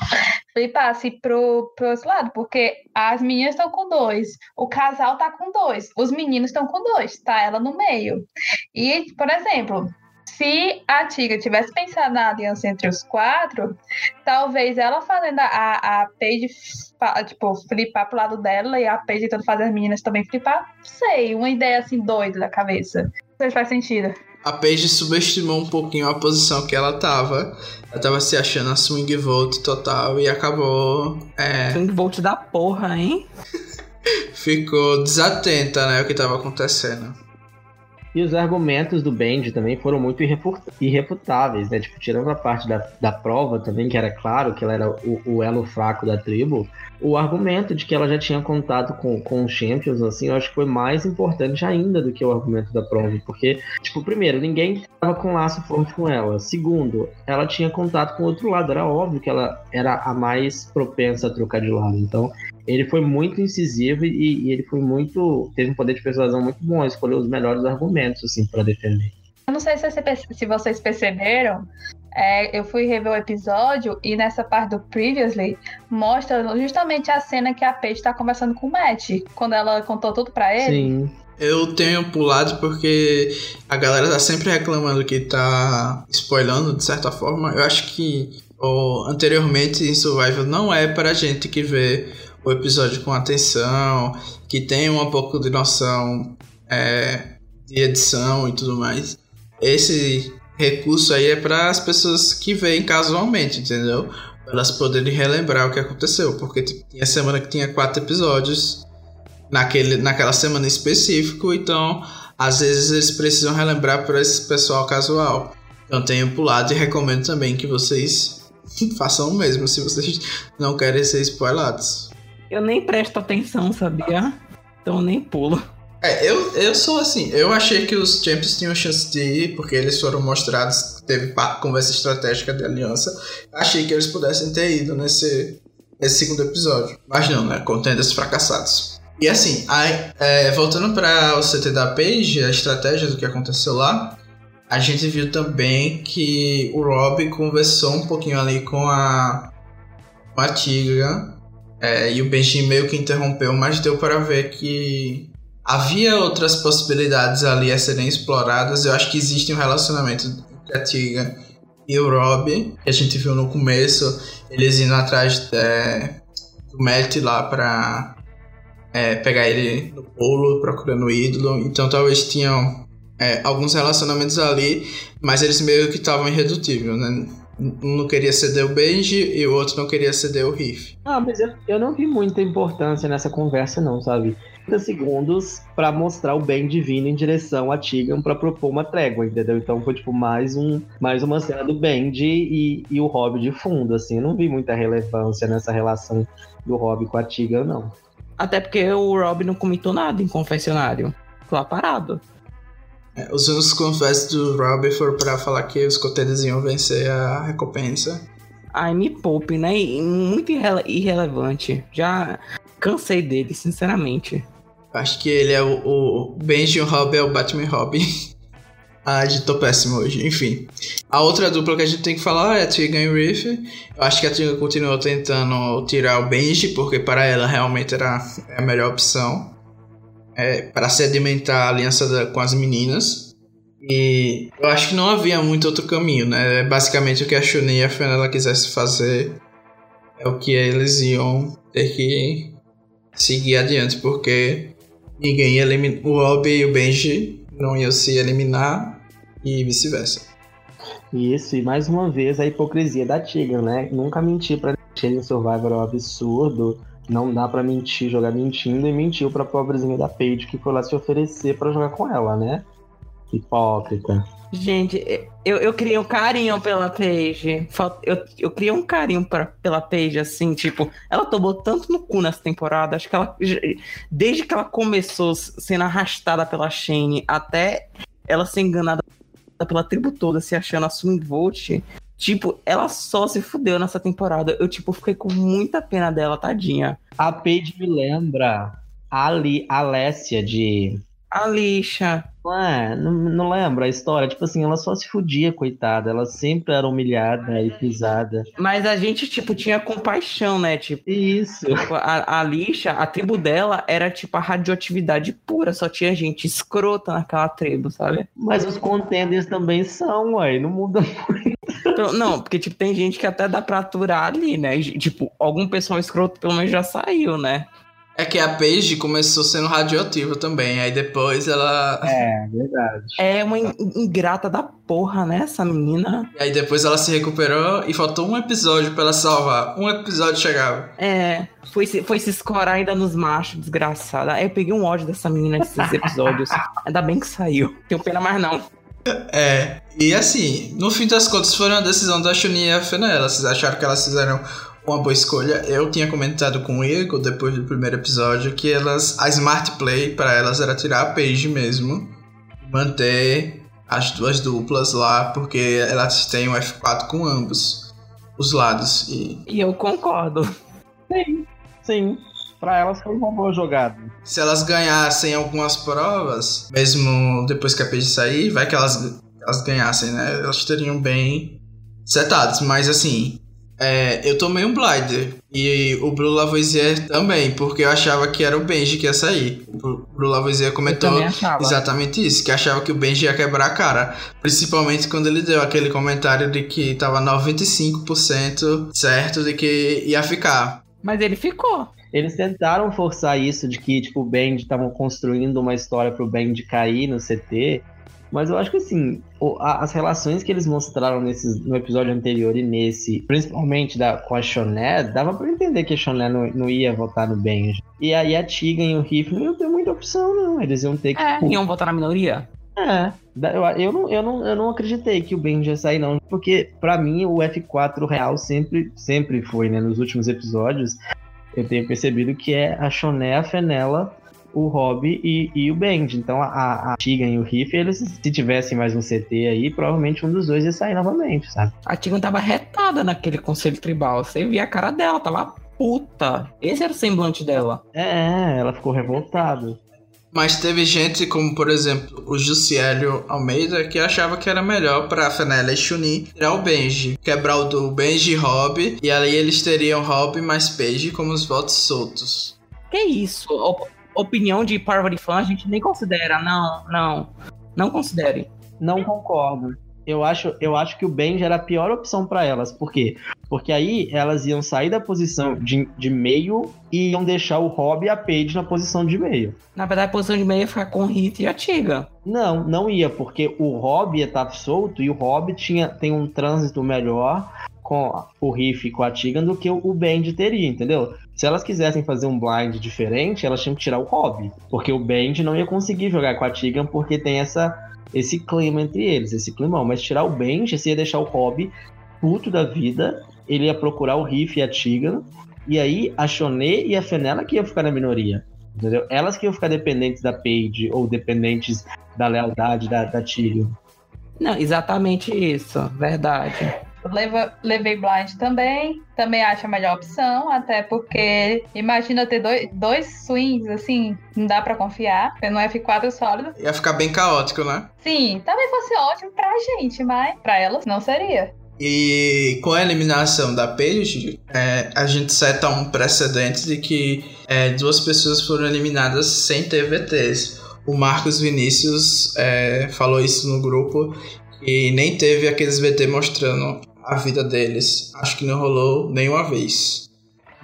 Flipasse pro, pro outro lado, porque as meninas estão com dois, o casal tá com dois, os meninos estão com dois, tá ela no meio. E, por exemplo, se a Tiga tivesse pensado na aliança entre os quatro, talvez ela fazendo a, a Paige tipo, flipar pro lado dela e a Paige tentando fazer as meninas também flipar, não sei, uma ideia assim doida da cabeça. Não sei se faz sentido. A Paige subestimou um pouquinho a posição que ela tava. Ela tava se achando a swing vote total e acabou. É, Swing Volt da porra, hein? (laughs) ficou desatenta, né? O que tava acontecendo. E os argumentos do Benji também foram muito irrefu- irrefutáveis, né? Tipo, tirando a parte da, da prova também, que era claro que ela era o, o elo fraco da tribo, o argumento de que ela já tinha contato com, com os Champions, assim, eu acho que foi mais importante ainda do que o argumento da prova. Porque, tipo, primeiro, ninguém tava com laço forte com ela. Segundo, ela tinha contato com o outro lado. Era óbvio que ela era a mais propensa a trocar de lado. Então, ele foi muito incisivo e, e ele foi muito. teve um poder de persuasão muito bom, escolheu os melhores argumentos, assim, para defender. Eu não sei se, se vocês perceberam, é, eu fui rever o episódio e nessa parte do Previously mostra justamente a cena que a Paige tá conversando com o Matt, quando ela contou tudo pra ele. Sim. Eu tenho pulado porque a galera tá sempre reclamando que tá spoilando de certa forma. Eu acho que o, anteriormente em Survival não é pra gente que vê o episódio com atenção, que tem um pouco de noção é, de edição e tudo mais. Esse recurso aí é para as pessoas que veem casualmente, entendeu? Pra elas poderem relembrar o que aconteceu, porque tipo, tinha semana que tinha quatro episódios naquele, naquela semana em específico, então às vezes eles precisam relembrar para esse pessoal casual. Então tenho pulado e recomendo também que vocês (laughs) façam o mesmo se vocês não querem ser spoilados. Eu nem presto atenção, sabia? Então nem pulo. É, eu, eu sou assim, eu achei que os Champions tinham chance de ir, porque eles foram mostrados, teve conversa estratégica de aliança. Achei que eles pudessem ter ido nesse, esse segundo episódio. Mas não, né? Contendas fracassados. E assim, aí, é, voltando para o CT da Page, a estratégia do que aconteceu lá, a gente viu também que o Rob conversou um pouquinho ali com a, com a Tigra é, e o Benji meio que interrompeu, mas deu para ver que havia outras possibilidades ali a serem exploradas. Eu acho que existe um relacionamento entre a Tigra e o Rob, que a gente viu no começo, eles indo atrás é, do Matt lá para é, pegar ele no polo, procurando o ídolo. Então talvez tinham é, alguns relacionamentos ali, mas eles meio que estavam irredutíveis, né? Um não queria ceder o Benji e o outro não queria ceder o Riff. Ah, mas eu, eu não vi muita importância nessa conversa, não, sabe? 30 segundos para mostrar o Benji vindo em direção a Tigan para propor uma trégua, entendeu? Então foi tipo mais, um, mais uma cena do Benji e, e o Rob de fundo, assim. Eu não vi muita relevância nessa relação do Rob com a Tigan, não. Até porque o Rob não comentou nada em confessionário. Ficou lá parado. É, os únicos confessos do Robbie foram pra falar que os coteiros iam vencer a recompensa. Ai, me poupe, né? Muito irrele irrelevante. Já cansei dele, sinceramente. Acho que ele é o, o Benji Robbie é o Batman Robin. (laughs) ah, de tô péssimo hoje. Enfim. A outra dupla que a gente tem que falar é a Tegan e Riff. Eu acho que a Tegan continuou tentando tirar o Benji, porque para ela realmente era a melhor opção é, para sedimentar a aliança da, com as meninas. E eu acho que não havia muito outro caminho, né? Basicamente o que a Shuni e a Fenella quisessem fazer é o que eles iam ter que seguir adiante, porque ninguém ia eliminar. O Rob e o Benji não iam se eliminar e vice-versa. Isso, e mais uma vez a hipocrisia da Tiga, né? Nunca mentir pra Shane Survivor é um absurdo. Não dá para mentir, jogar mentindo e mentiu pra pobrezinha da Paige que foi lá se oferecer para jogar com ela, né? Hipócrita. Gente, eu, eu criei um carinho pela Paige. Eu, eu criei um carinho pra, pela Paige, assim, tipo, ela tomou tanto no cu nessa temporada. Acho que ela, desde que ela começou sendo arrastada pela Shane até ela ser enganada pela tribo toda, se achando a Swing Volt, Tipo, ela só se fudeu nessa temporada. Eu, tipo, fiquei com muita pena dela, tadinha. A Paige me lembra a, Ali, Alessia de. A lixa. Não, é, não, não lembro a história. Tipo assim, ela só se fudia, coitada. Ela sempre era humilhada e pisada. Mas a gente, tipo, tinha compaixão, né? Tipo, Isso. A, a lixa, a tribo dela era, tipo, a radioatividade pura. Só tinha gente escrota naquela tribo, sabe? Mas os contenders também são, ué. Não muda muito. Então, não, porque, tipo, tem gente que até dá pra aturar ali, né? Tipo, algum pessoal escroto pelo menos já saiu, né? É que a Paige começou sendo radioativa também, aí depois ela. É, verdade. É uma ingrata da porra, né, essa menina. E aí depois ela se recuperou e faltou um episódio pra ela salvar. Um episódio chegava. É, foi se, foi se escorar ainda nos machos, desgraçada. Aí eu peguei um ódio dessa menina nesses episódios. (laughs) ainda bem que saiu. Tenho pena mais não. É, e assim, no fim das contas foi uma decisão da Chuninha e a Fenella. Vocês acharam que elas fizeram uma boa escolha. Eu tinha comentado com o Igor depois do primeiro episódio que elas a smart play para elas era tirar a Paige mesmo, manter as duas duplas lá, porque elas têm um F4 com ambos os lados e E eu concordo. Sim, sim. Pra elas foi uma boa jogada. se elas ganhassem algumas provas, mesmo depois que a Paige sair, vai que elas, elas ganhassem, né? Elas teriam bem setados, mas assim, é, eu tomei um blinder. E o Bruno Lavoisier também, porque eu achava que era o Benji que ia sair. O Bruno Lavoisier comentou exatamente isso, que achava que o Benji ia quebrar a cara. Principalmente quando ele deu aquele comentário de que tava 95% certo de que ia ficar. Mas ele ficou. Eles tentaram forçar isso de que, tipo, o Band estavam construindo uma história pro Band cair no CT. Mas eu acho que assim, as relações que eles mostraram nesses, no episódio anterior e nesse, principalmente da, com a Shoné, dava pra entender que a Shoné não, não ia votar no Benji. E aí a Tiga e o Riff não iam ter muita opção, não. Eles iam ter que. É, tipo, iam votar na minoria? é, eu, eu, não, eu, não, eu não acreditei que o Benji ia sair, não. Porque, pra mim, o F4 real sempre, sempre foi, né? Nos últimos episódios, eu tenho percebido que é a Shoné, a Fenella, o Rob e, e o Benji. Então, a, a Tegan e o Riff, eles, se tivessem mais um CT aí, provavelmente um dos dois ia sair novamente, sabe? A Tigan tava retada naquele conselho tribal. Você via a cara dela, tava puta. Esse era o semblante dela. É, ela ficou revoltada. Mas teve gente, como por exemplo o Jussiélio Almeida, que achava que era melhor pra Fenella e Chunin tirar o Benji, quebrar o do Benji e Rob, e aí eles teriam Rob mais Paige como os votos soltos. Que isso? Op opinião de Parvati fã a gente nem considera. Não, não. Não considere. Não concordo. Eu acho, eu acho que o Benji era a pior opção para elas. Por quê? Porque aí elas iam sair da posição de, de meio e iam deixar o Rob e a Paige na posição de meio. Na verdade, a posição de meio ia ficar com o Hit e a Tiga. Não, não ia, porque o Rob ia estar solto e o Rob tinha, tem um trânsito melhor com o Riff e com a Tigan do que o Bend teria, entendeu? Se elas quisessem fazer um blind diferente, elas tinham que tirar o Rob, porque o Bend não ia conseguir jogar com a Tigan porque tem essa esse clima entre eles, esse climão. Mas tirar o Bend, você ia deixar o Rob puto da vida, ele ia procurar o Riff e a Tigan, e aí a Shoné e a Fenella que iam ficar na minoria. Entendeu? Elas que iam ficar dependentes da Paige ou dependentes da lealdade da, da. Não, exatamente isso, verdade. Leva, levei blind também. Também acho a melhor opção, até porque imagina ter dois, dois swings, assim, não dá pra confiar. No F4 sólido. Ia ficar bem caótico, né? Sim, talvez fosse ótimo pra gente, mas pra elas não seria. E com a eliminação da Paige, é, a gente seta um precedente de que é, duas pessoas foram eliminadas sem ter VTs. O Marcos Vinícius é, falou isso no grupo e nem teve aqueles VT mostrando a vida deles. Acho que não rolou nenhuma vez.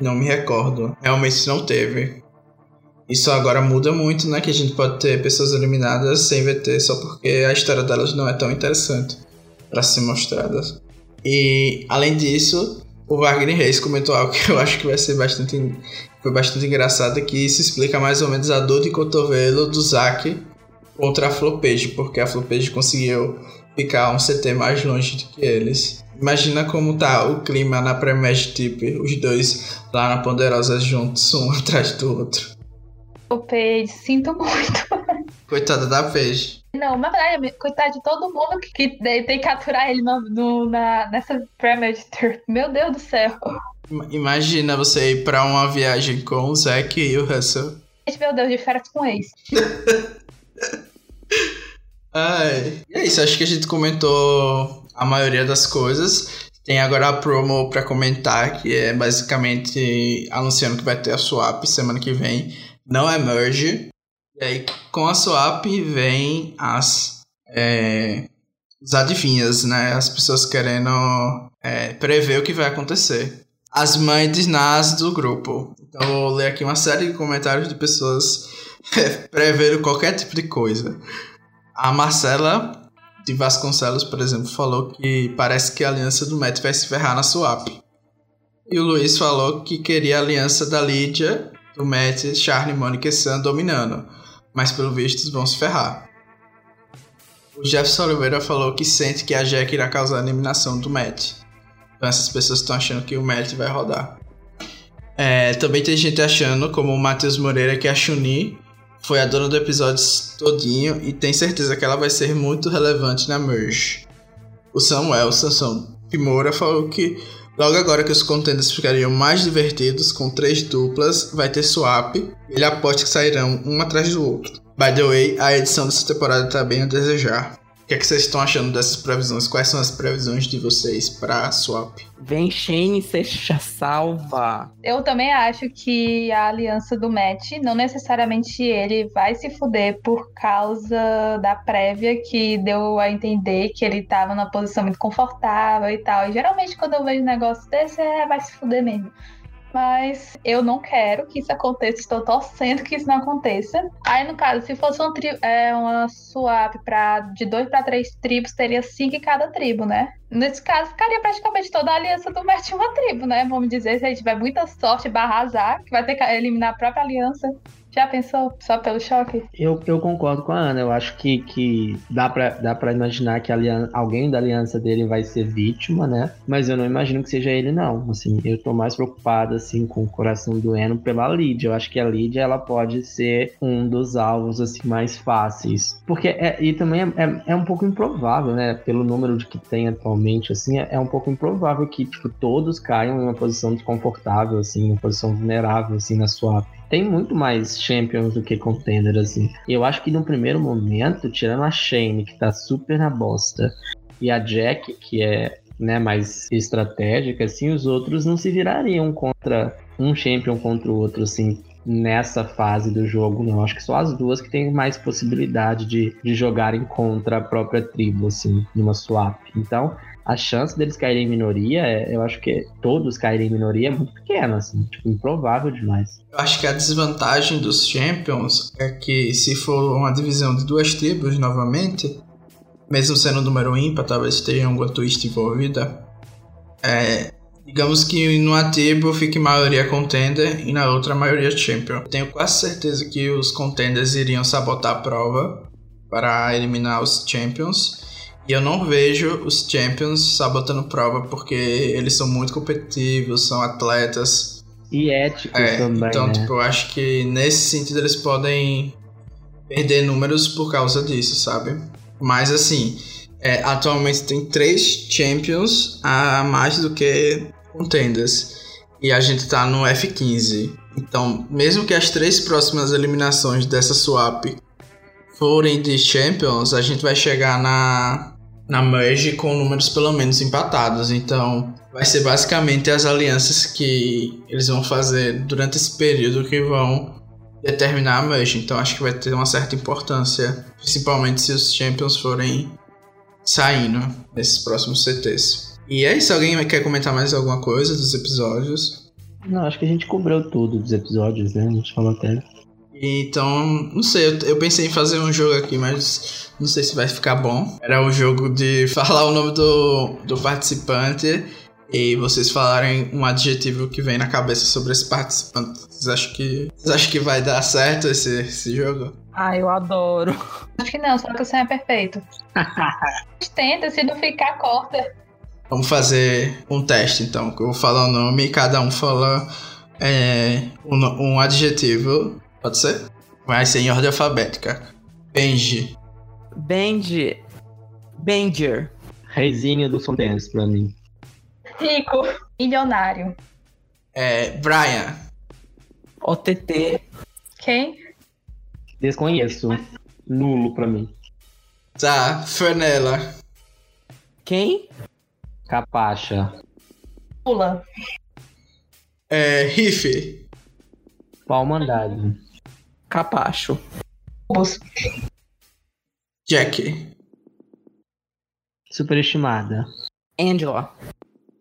Não me recordo. Realmente não teve. Isso agora muda muito, né? Que a gente pode ter pessoas eliminadas sem VT só porque a história delas não é tão interessante para ser mostrada. E além disso, o Wagner Reis comentou algo (laughs) que eu acho que vai ser bastante foi bastante engraçado que isso explica mais ou menos a dor de cotovelo do Zack contra a Flopejo, porque a Flopejo conseguiu ficar um CT mais longe do que eles. Imagina como tá o clima na Premage Tip, os dois lá na Ponderosa juntos, um (laughs) atrás do outro. O Paige, sinto muito. Coitada da Paige. Não, na verdade, coitado de todo mundo que, que tem que aturar ele no, no, na, nessa Premage Tour. Meu Deus do céu. Imagina você ir pra uma viagem com o Zack e o Russell. Meu Deus, de férias com ex. (laughs) Ai. E é isso, acho que a gente comentou a maioria das coisas. Tem agora a promo para comentar, que é basicamente anunciando que vai ter a swap semana que vem. Não é merge. E aí, com a swap, vem as. É, os adivinhas, né? As pessoas querendo é, prever o que vai acontecer. As mães de Nas do grupo. Então, vou ler aqui uma série de comentários de pessoas (laughs) prevendo qualquer tipo de coisa. A Marcela de Vasconcelos, por exemplo, falou que parece que a aliança do Matt vai se ferrar na swap. E o Luiz falou que queria a aliança da Lídia, do Matt, Charlie, Mônica e Sam dominando. Mas pelo visto vão se ferrar. O Jefferson Oliveira falou que sente que a Jack irá causar a eliminação do Matt. Então essas pessoas estão achando que o Matt vai rodar. É, também tem gente achando, como o Matheus Moreira, que a Chun-Li foi a dona do episódio todinho e tem certeza que ela vai ser muito relevante na merge. O Samuel Sansão Pimora falou que logo agora que os contenders ficariam mais divertidos com três duplas, vai ter swap. Ele aposta que sairão um atrás do outro. By the way, a edição dessa temporada tá bem a desejar. O que, é que vocês estão achando dessas previsões? Quais são as previsões de vocês para swap? Vem Shane seja salva. Eu também acho que a aliança do Matt, não necessariamente ele vai se fuder por causa da prévia que deu a entender que ele tava numa posição muito confortável e tal. E geralmente quando eu vejo um negócio desse, é vai se fuder mesmo mas eu não quero que isso aconteça, estou torcendo que isso não aconteça. Aí, no caso, se fosse uma, é, uma swap pra, de dois para três tribos, teria cinco em cada tribo, né? Nesse caso, ficaria praticamente toda a aliança do Mert uma tribo, né? Vamos dizer, se a gente tiver muita sorte barra azar, que vai ter que eliminar a própria aliança. Já pensou? Só pelo choque? Eu, eu concordo com a Ana. Eu acho que, que dá, pra, dá pra imaginar que aliança, alguém da aliança dele vai ser vítima, né? Mas eu não imagino que seja ele, não. Assim, eu tô mais preocupado, assim, com o coração doendo pela Lídia. Eu acho que a Lídia, ela pode ser um dos alvos, assim, mais fáceis. Porque, é, e também é, é, é um pouco improvável, né? Pelo número de que tem atualmente atualmente, assim, é, é um pouco improvável que, tipo, todos caiam em uma posição desconfortável, assim, uma posição vulnerável, assim, na swap. Tem muito mais champions do que contender, assim. Eu acho que no primeiro momento, tirando a Shane, que tá super na bosta, e a Jack, que é né, mais estratégica, assim, os outros não se virariam contra um champion contra o outro, assim, nessa fase do jogo, não. Acho que só as duas que têm mais possibilidade de, de jogarem contra a própria tribo, assim, numa swap. Então, a chance deles caírem em minoria, é, eu acho que todos caírem em minoria é muito pequena, assim, tipo, improvável demais. Eu acho que a desvantagem dos Champions é que se for uma divisão de duas tribos novamente, mesmo sendo um número ímpar, talvez tenha alguma twist envolvida, é, Digamos que numa tribo fique maioria contender e na outra maioria champion. Tenho quase certeza que os contenders iriam sabotar a prova para eliminar os champions. E eu não vejo os champions sabotando prova porque eles são muito competitivos, são atletas. E éticos é, também. Então, né? tipo, eu acho que nesse sentido eles podem perder números por causa disso, sabe? Mas assim, é, atualmente tem três Champions a mais do que Contenders. E a gente tá no F15. Então, mesmo que as três próximas eliminações dessa swap forem de Champions, a gente vai chegar na, na Merge com números pelo menos empatados. Então, vai ser basicamente as alianças que eles vão fazer durante esse período que vão determinar a Merge. Então, acho que vai ter uma certa importância, principalmente se os Champions forem saindo nesses próximos CTs. E é isso, alguém quer comentar mais alguma coisa dos episódios? Não, acho que a gente cobriu tudo dos episódios, né? A gente falou até. Então, não sei, eu, eu pensei em fazer um jogo aqui, mas não sei se vai ficar bom. Era o jogo de (laughs) falar o nome do, do participante e vocês falarem um adjetivo que vem na cabeça sobre esse participante. Vocês acham que, vocês acham que vai dar certo esse, esse jogo? Ah, eu adoro. Acho que não, só que o sonho é perfeito. (laughs) Tenta, se não ficar, corta. Vamos fazer um teste então. Eu vou falar o nome e cada um fala é, um, um adjetivo. Pode ser? Vai ser em ordem alfabética. Benji. Benji. Benjer. Reizinho do Fontense pra mim. Rico. Milionário. É, Brian. OTT. Quem? Desconheço. Nulo pra mim. Tá, Fernela. Quem? Capacha. Pula. É, Riff. Palmandade. Capacho. Jack. Superestimada. Angela.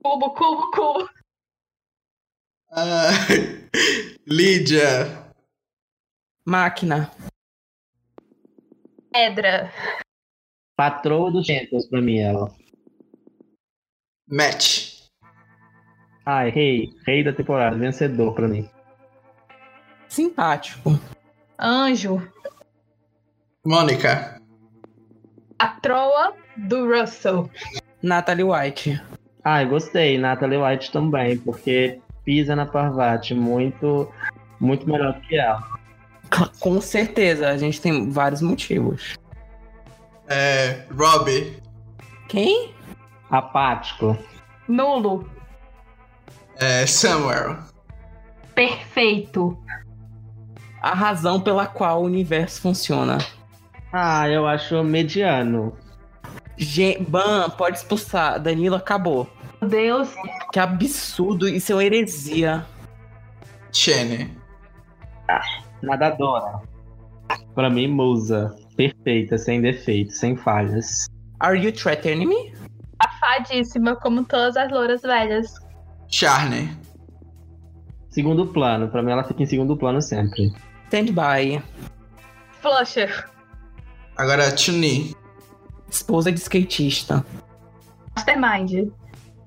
Cubo, cubo, cubo. Ah, (laughs) Lídia. Máquina. Pedra. Patroa dos Champions pra mim, ela. Matt. Ai, rei. Rei da temporada. Vencedor pra mim. Simpático. Anjo. Mônica. A troa do Russell. Natalie White. Ai, gostei. Natalie White também, porque pisa na Parvati muito, muito melhor do que ela. Com certeza, a gente tem vários motivos. É, Robbie. Quem? Apático. Nulo. É, Samuel. Perfeito. A razão pela qual o universo funciona. Ah, eu acho mediano. Gen Ban, pode expulsar. Danilo acabou. Meu Deus. Que absurdo, isso é uma heresia. Chene. Nadadora. Pra mim, musa. Perfeita, sem defeitos, sem falhas. Are you threatening me? Safadíssima, como todas as louras velhas. Charney. Segundo plano. Pra mim, ela fica em segundo plano sempre. Stand by. Flusher. Agora Chun-Li. Esposa de skatista. Mastermind.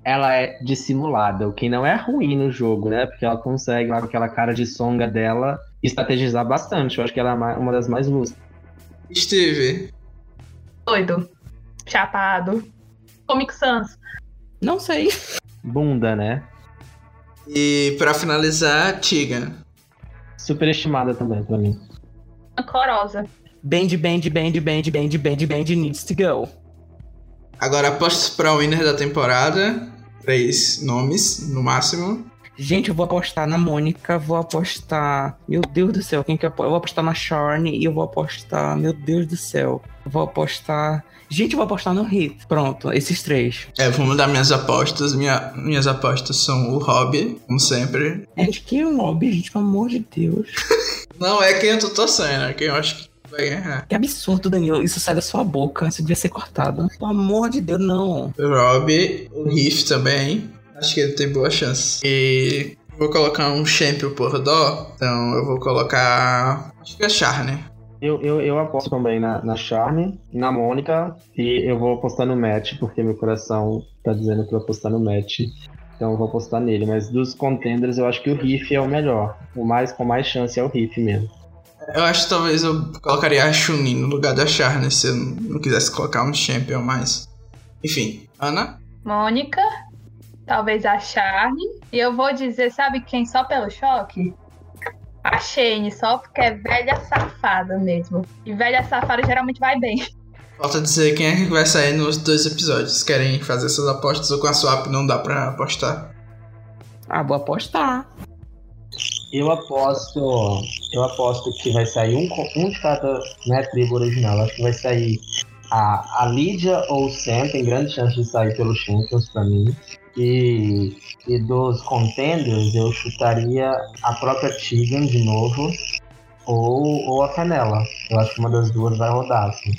Ela é dissimulada, o que não é ruim no jogo, né? Porque ela consegue, lá com aquela cara de songa dela, estrategizar bastante. Eu acho que ela é uma das mais lúcidas. Steve. Doido. Chapado. Comic Sans. Não sei. Bunda, né? E pra finalizar, Tiga. Superestimada também, pra mim. Ancorosa. Band, band, band, band, band, band, band needs to go. Agora apostas pra winner da temporada. Três nomes, no máximo. Gente, eu vou apostar na Mônica, vou apostar. Meu Deus do céu, quem que eu, eu vou apostar na Shorn e eu vou apostar. Meu Deus do céu. Eu vou apostar. Gente, eu vou apostar no Hit. Pronto, esses três. É, vou mudar minhas apostas. Minha, minhas apostas são o Hobby, como sempre. É de que um lobby, gente, pelo amor de Deus. (laughs) Não é quem eu tô torcendo, é quem eu acho que vai ganhar. Que absurdo, Daniel. Isso sai da sua boca. Isso devia ser cortado. Pelo amor de Deus, não. O Rob, o Riff também. Acho que ele tem boa chance. E vou colocar um champion por dó. Então eu vou colocar. Acho que é Charne. Eu, eu, eu aposto também na, na Charme, na Mônica, e eu vou apostar no Matt, porque meu coração tá dizendo que eu vou apostar no Matt. Então eu vou apostar nele. Mas dos contenders, eu acho que o Riff é o melhor. O mais com mais chance é o Riff mesmo. Eu acho que talvez eu colocaria a Chunin no lugar da Charne se eu não quisesse colocar um champion mais. Enfim, Ana? Mônica, talvez a Charne. E eu vou dizer, sabe quem só pelo choque? A Shane, só porque é velha safada mesmo. E velha safada geralmente vai bem. Falta dizer quem é que vai sair nos dois episódios. Querem fazer essas apostas ou com a swap não dá pra apostar? Ah, vou apostar. Eu aposto. Eu aposto que vai sair um, um de cada né, tribo original. Acho que vai sair a, a Lídia ou o Sam, tem grande chance de sair pelos Champions pra mim. E, e dos contenders eu chutaria a própria Tegan de novo. Ou, ou a Canela. Eu acho que uma das duas vai rodar, assim.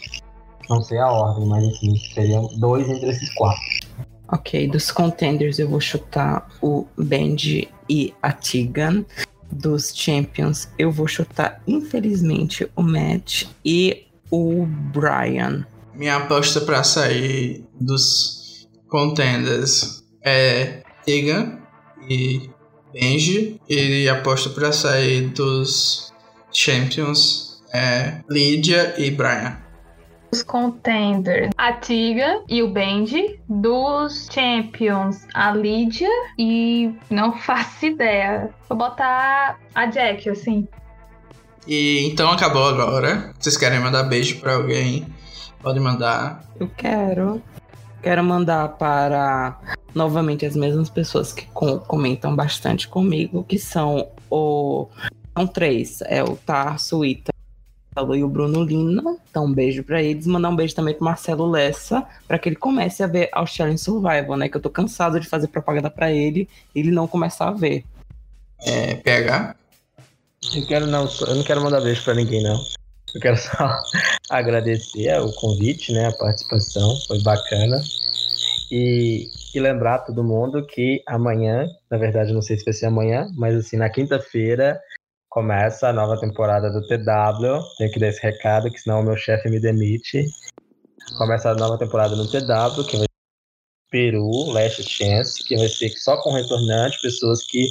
Não sei a ordem, mas assim, seriam dois entre esses quatro. Ok, dos contenders eu vou chutar o Benji e a Tegan. Dos champions eu vou chutar, infelizmente, o Matt e o Brian. Minha aposta pra sair dos contenders é Tegan e Benji. E aposta pra sair dos champions é Lydia e Brian. Os contenders, a Tiga e o Benji. Dos champions, a Lídia e não (laughs) faço ideia. Vou botar a Jack, assim. E então acabou agora. Vocês querem mandar beijo pra alguém? Pode mandar. Eu quero. Quero mandar para novamente as mesmas pessoas que com- comentam bastante comigo, que são o. São três. É o Tarso, o Ítalo e o Bruno Lina. Então, um beijo pra eles. Mandar um beijo também pro Marcelo Lessa, para que ele comece a ver Australian Survival, né? Que eu tô cansado de fazer propaganda pra ele e ele não começar a ver. É, PH. Eu quero não, eu não quero mandar beijo pra ninguém, não. Eu quero só (laughs) agradecer o convite, né? A participação, foi bacana. E, e lembrar todo mundo que amanhã, na verdade, não sei se vai ser amanhã, mas assim, na quinta-feira começa a nova temporada do TW. Tenho que dar esse recado, que senão o meu chefe me demite. Começa a nova temporada no TW, que vai ser Peru, Last Chance, que vai ser só com retornante, pessoas que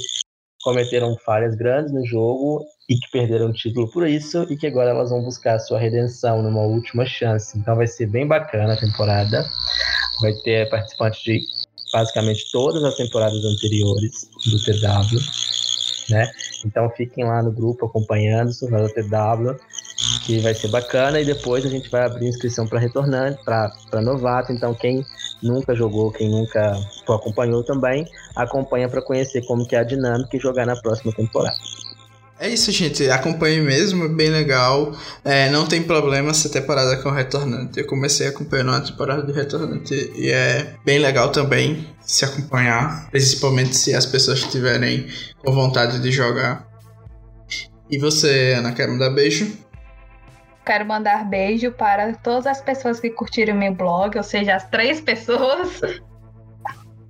cometeram falhas grandes no jogo e que perderam o título por isso e que agora elas vão buscar sua redenção numa última chance. Então vai ser bem bacana a temporada. Vai ter participantes de basicamente todas as temporadas anteriores do TW, né? Então fiquem lá no grupo acompanhando o TW, que vai ser bacana e depois a gente vai abrir inscrição para retornante, para novato. Então quem nunca jogou, quem nunca acompanhou também, acompanha para conhecer como que é a dinâmica e jogar na próxima temporada. É isso, gente. Acompanhe mesmo, é bem legal. É, não tem problema essa temporada com o Retornante. Eu comecei acompanhando a temporada do Retornante e é bem legal também se acompanhar, principalmente se as pessoas estiverem com vontade de jogar. E você, Ana, quer mandar beijo? Quero mandar beijo para todas as pessoas que curtiram meu blog, ou seja, as três pessoas.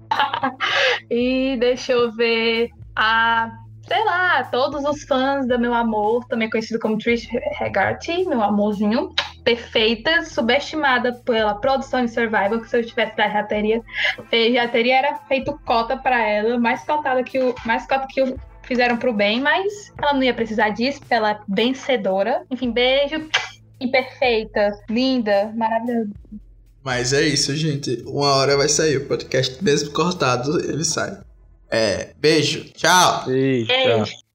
(laughs) e deixa eu ver a, sei lá, todos os fãs do meu amor, também conhecido como Trish Hegarty, meu amorzinho, perfeita, subestimada pela produção de Survival, que se eu estivesse da já teria, eh, já teria era feito cota para ela, mais cotada que o, mais cota que o fizeram pro bem, mas ela não ia precisar disso, porque ela é vencedora. Enfim, beijo. Imperfeita, linda, maravilhosa. Mas é isso, gente. Uma hora vai sair o podcast, mesmo cortado, ele sai. É, beijo, tchau! Beijo.